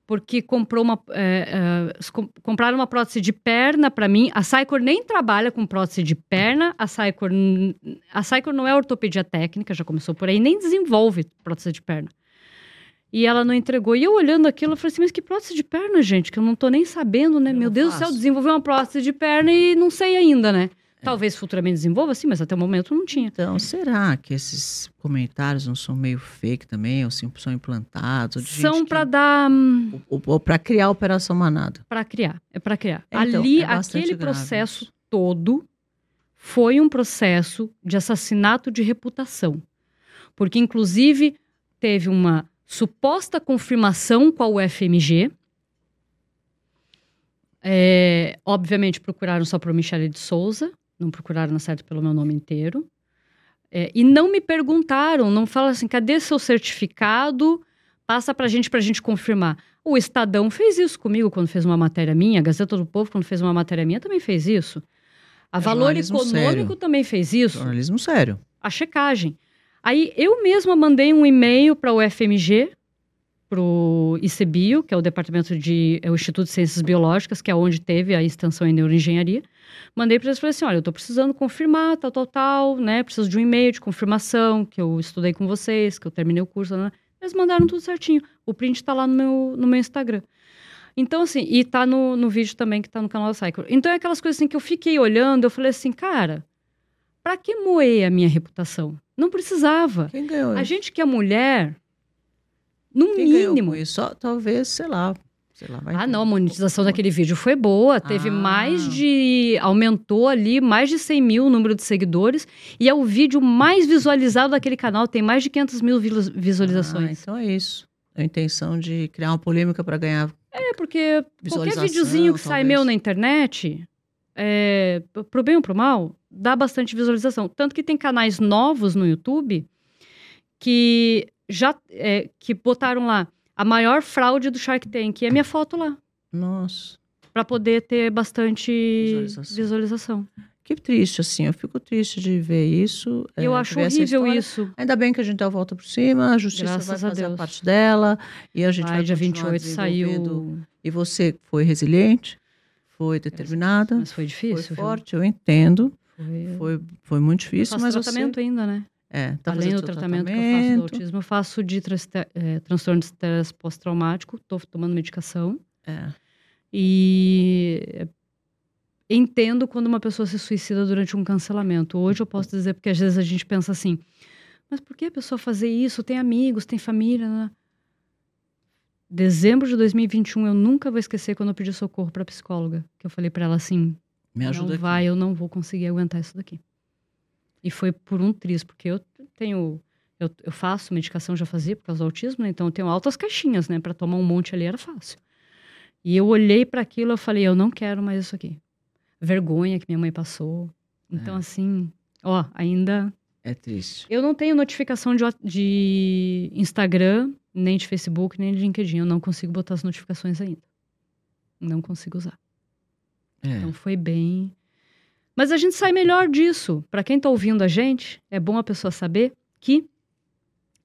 porque comprou uma, é, é, com- compraram uma prótese de perna para mim. A Sycor nem trabalha com prótese de perna. A Sycor, n- a Sycor não é ortopedia técnica, já começou por aí, nem desenvolve prótese de perna. E ela não entregou. E eu olhando aquilo, eu falei assim, mas que prótese de perna, gente? Que eu não tô nem sabendo, né? Eu Meu Deus do céu, faço. desenvolveu uma prótese de perna e não sei ainda, né? Talvez futuramente desenvolva, sim, mas até o momento não tinha. Então, será que esses comentários não são meio fake também? Ou sim, são implantados? São gente que- para dar, Ou, ou para criar a Operação Manada? para criar, é para criar. É, então, Ali, é aquele grave processo todo foi um processo de assassinato de reputação. Porque, inclusive, teve uma suposta confirmação com a UFMG. É, obviamente, procuraram só por Michele de Souza, não procuraram, na certo, pelo meu nome inteiro. É, e não me perguntaram, não falaram assim, cadê seu certificado? Passa pra gente, pra gente confirmar. O Estadão fez isso comigo quando fez uma matéria minha, a Gazeta do Povo, quando fez uma matéria minha, também fez isso. A É Valor Econômico sério. também fez isso. Jornalismo sério. a checagem. Aí eu mesma mandei um e-mail para o FMG, para o ICBio, que é o Departamento de é o Instituto de Ciências Biológicas, que é onde teve a extensão em neuroengenharia. Mandei para eles e falei assim: olha, eu estou precisando confirmar, tal, tal, tal, né? Preciso de um e-mail de confirmação, que eu estudei com vocês, que eu terminei o curso. Né? Eles mandaram tudo certinho. O print está lá no meu, no meu Instagram. Então, assim, e tá no, no vídeo também que tá no canal da Cycle. Então, é aquelas coisas assim que eu fiquei olhando, eu falei assim, cara, pra que moer a minha reputação? Não precisava. Quem ganhou A isso? gente que é mulher, no Quem mínimo. isso? Só, talvez, sei lá. Sei lá vai Ah, não, a monetização daquele vídeo foi boa. Teve Ah. mais de. Aumentou ali mais de 100 mil o número de seguidores. E é o vídeo mais visualizado daquele canal. Tem mais de 500 mil vilu- Ah, visualizações. então é isso. A intenção de criar uma polêmica para ganhar. É, porque qualquer videozinho que sai talvez. meu na internet, é, pro bem ou pro mal, dá bastante visualização. Tanto que tem canais novos no YouTube que já é, que botaram lá a maior fraude do Shark Tank. E é minha foto lá. Nossa, Pra poder ter bastante Visualização. visualização. que triste, assim. Eu fico triste de ver isso. E eu é, acho horrível isso. Ainda bem que a gente dá a volta por cima, a justiça Graças vai a fazer a, parte dela e a gente Ai, vai dia continuar 28 desenvolvendo. saiu. E você foi resiliente, foi determinada, Mas foi difícil. foi viu? forte, eu entendo. Foi... Foi, foi muito difícil, mas tratamento ainda, né? É, tá Além do seu tratamento, que eu faço do tratamento. autismo, eu faço de eh, transtorno de estresse pós-traumático. Tô tomando medicação. É. E entendo quando uma pessoa se suicida durante um cancelamento. Hoje eu posso dizer, porque às vezes a gente pensa assim, mas por que a pessoa fazer isso? Tem amigos, tem família, né? Dezembro de 2021, eu nunca vou esquecer quando eu pedi socorro para psicóloga, que eu falei para ela assim, Me ajuda não aqui. vai, eu não vou conseguir aguentar isso daqui. E foi por um triz, porque eu tenho eu, eu faço medicação, já fazia por causa do autismo, né? Então eu tenho altas caixinhas, né? Para tomar um monte ali era fácil. E eu olhei para aquilo e falei, eu não quero mais isso aqui. Vergonha que minha mãe passou. Então, É. assim, ó, ainda. É triste. Eu não tenho notificação de, de Instagram, nem de Facebook, nem de LinkedIn. Eu não consigo botar as notificações ainda. Não consigo usar. É. Então foi bem. Mas a gente sai melhor disso. Para quem tá ouvindo a gente, é bom a pessoa saber que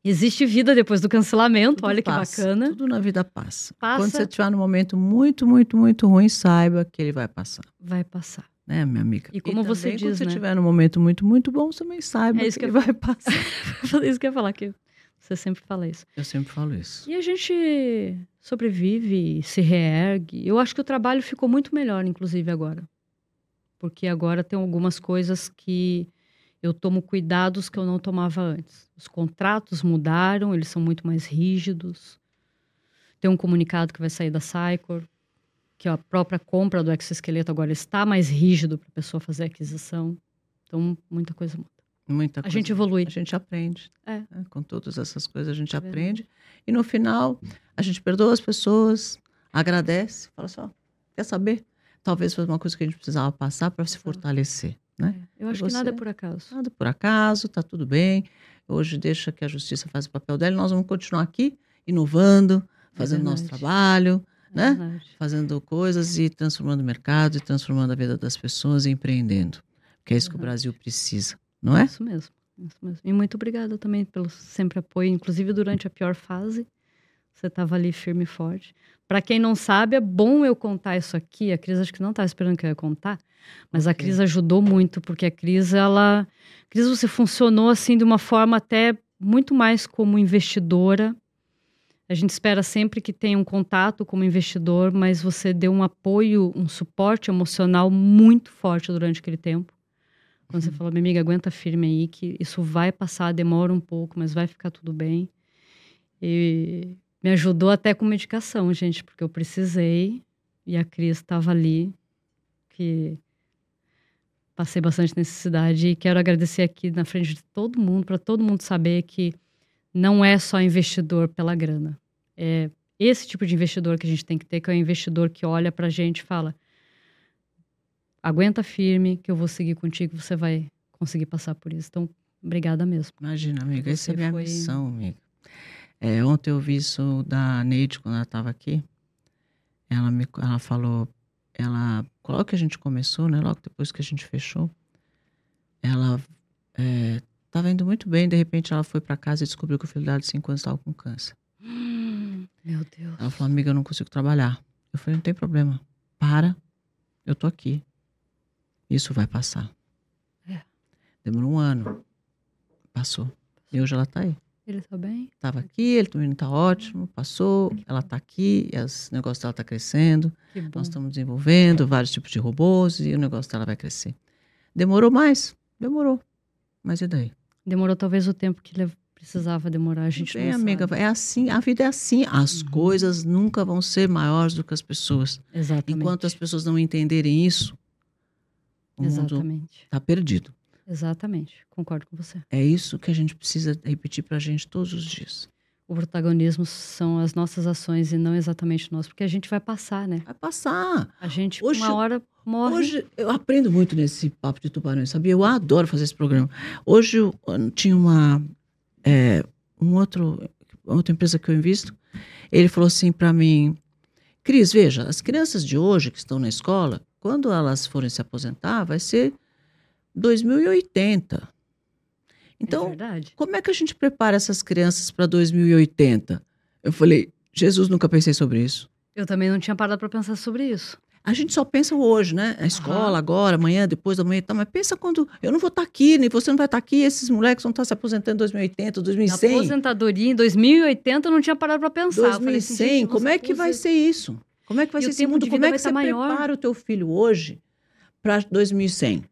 existe vida depois do cancelamento. Tudo Olha que passa, bacana. Tudo na vida passa. Passa. Quando você estiver num momento muito, muito, muito ruim, saiba que ele vai passar. Vai passar. Né, minha amiga? E como você também, diz, quando você né? estiver num momento muito, muito bom, você também saiba É isso que que ele vai passar. isso que eu ia falar, que você sempre fala isso. Eu sempre falo isso. E a gente sobrevive, se reergue. Eu acho que o trabalho ficou muito melhor, inclusive, agora. Porque agora tem algumas coisas que eu tomo cuidados que eu não tomava antes. Os contratos mudaram, eles são muito mais rígidos. Tem um comunicado que vai sair da Cycor, que a própria compra do exoesqueleto agora está mais rígido para a pessoa fazer a aquisição. Então, muita coisa muda. Muita A coisa. gente evolui. A gente aprende. É. né? Com todas essas coisas a gente É aprende. E no final, a gente perdoa as pessoas, agradece, fala só, quer saber? Talvez foi uma coisa que a gente precisava passar para se fortalecer. Né? É, Eu acho E que nada é você? por acaso. Nada por acaso, tá tudo bem. Hoje deixa que a justiça faça o papel dela e nós vamos continuar aqui, inovando, fazendo nosso trabalho, É né? fazendo coisas e transformando o mercado e transformando a vida das pessoas e empreendendo. Porque é isso que o. Brasil precisa, não é? Isso mesmo, isso mesmo. E muito obrigada também pelo sempre apoio, inclusive durante a pior fase. Você estava ali firme e forte. Para quem não sabe, é bom eu contar isso aqui. A Cris acho que não estava esperando que eu ia contar, mas a Ok. Cris ajudou muito, porque a Cris, ela. Cris, você funcionou assim de uma forma até muito mais como investidora. A gente espera sempre que tenha um contato como investidor, mas você deu um apoio, um suporte emocional muito forte durante aquele tempo. Quando você Uhum. falou, minha amiga, aguenta firme aí, que isso vai passar, demora um pouco, mas vai ficar tudo bem. E me ajudou até com medicação, gente, porque eu precisei e a Cris estava ali, que passei bastante necessidade e quero agradecer aqui na frente de todo mundo, para todo mundo saber que não é só investidor pela grana. É esse tipo de investidor que a gente tem que ter, que é o investidor que olha para a gente e fala: aguenta firme, que eu vou seguir contigo, você vai conseguir passar por isso. Então, obrigada mesmo. Imagina, amiga, essa é a minha foi- missão, amiga. É, ontem eu vi isso da Neide quando ela estava aqui. Ela me ela falou, ela, logo que a gente começou, né? Logo depois que a gente fechou, ela estava indo muito bem. De repente, ela foi para casa e descobriu que o filho dela de 5 anos estava com câncer. Meu Deus. Ela falou, amiga, eu não consigo trabalhar. Eu falei, não tem problema. Para, eu tô aqui. Isso vai passar. É. Demorou um ano. Passou. E hoje ela tá aí. Ele tá bem? Tava aqui, ele também tá ótimo, passou, ela tá aqui, os negócios dela tá crescendo. Nós estamos desenvolvendo vários tipos de robôs e o negócio dela vai crescer. Demorou mais? Demorou. Mas e daí? Demorou talvez o tempo que precisava demorar. A gente Bem, amiga, sabe. é assim, a vida é assim. As Uhum. coisas nunca vão ser maiores do que as pessoas. Exatamente. Enquanto as pessoas não entenderem isso, o mundo Exatamente. está perdido. Exatamente. Concordo com você. É isso que a gente precisa repetir para a gente todos os dias. O protagonismo são as nossas ações e não exatamente nós, porque a gente vai passar, né? Vai passar. A gente, Hoje- uma hora, morre. Hoje eu aprendo muito nesse papo de tubarões, sabia? Eu adoro fazer esse programa. Hoje eu, tinha uma é, um outro outra empresa que eu invisto. Ele falou assim para mim, Cris, veja, as crianças de hoje que estão na escola, quando elas forem se aposentar, vai ser 2080. é Então, verdade. como é que a gente prepara essas crianças para 2080? Eu falei, Jesus, nunca pensei sobre isso. Eu também não tinha parado para pensar sobre isso. A gente só pensa hoje, né? A escola, agora, amanhã, depois da manhã e tal. Mas pensa quando eu não vou estar aqui, nem você não vai estar aqui, esses moleques vão estar se aposentando em 2080, Na 2100. aposentadoria em 2080 eu não tinha parado para pensar. Eu falei assim, 2100, como é que vai ser isso? Como é que vai E ser esse mundo? Como é que você tá maior. prepara o teu filho hoje para 2100?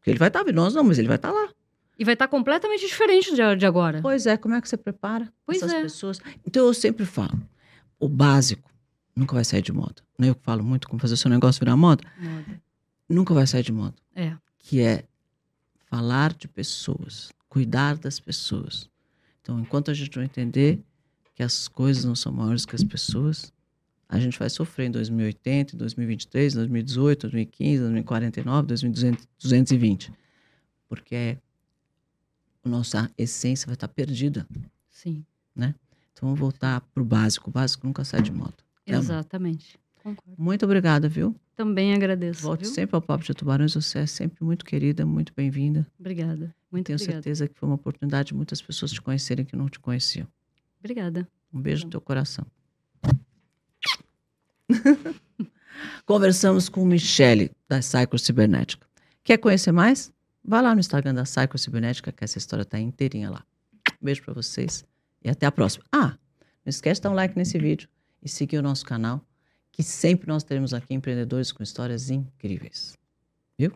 Porque ele vai estar, nós não, mas ele vai estar lá. E vai estar completamente diferente de, de agora. Pois é, como é que você prepara Pois essas é. pessoas? Então eu sempre falo, o básico nunca vai sair de moda. Não é eu que falo muito como fazer o seu negócio virar moda? Moda. Nunca vai sair de moda. É. que é falar de pessoas, cuidar das pessoas. Então, enquanto a gente não entender que as coisas não são maiores que as pessoas, a gente vai sofrer em 2080, em 2023, 2018, 2015, 2049, 2220. Porque a nossa essência vai estar perdida. Sim, Então, vamos voltar para o básico. O básico nunca sai de moda. Né, exatamente. Concordo. Muito obrigada, viu? Também agradeço. Volte viu? sempre ao Papo de Tubarões. Você é sempre muito querida, muito bem-vinda. Obrigada. Muito Tenho obrigada. certeza que foi uma oportunidade de muitas pessoas te conhecerem que não te conheciam. Obrigada. Um beijo Tá no teu coração. Conversamos com Michele, da Cycle Cibernética. Quer conhecer mais? Vá lá no Instagram da Cycle Cibernética, que essa história está inteirinha lá. Beijo para vocês e até a próxima. Ah, não esquece de dar um like nesse vídeo e seguir o nosso canal, que sempre nós teremos aqui empreendedores com histórias incríveis. Viu?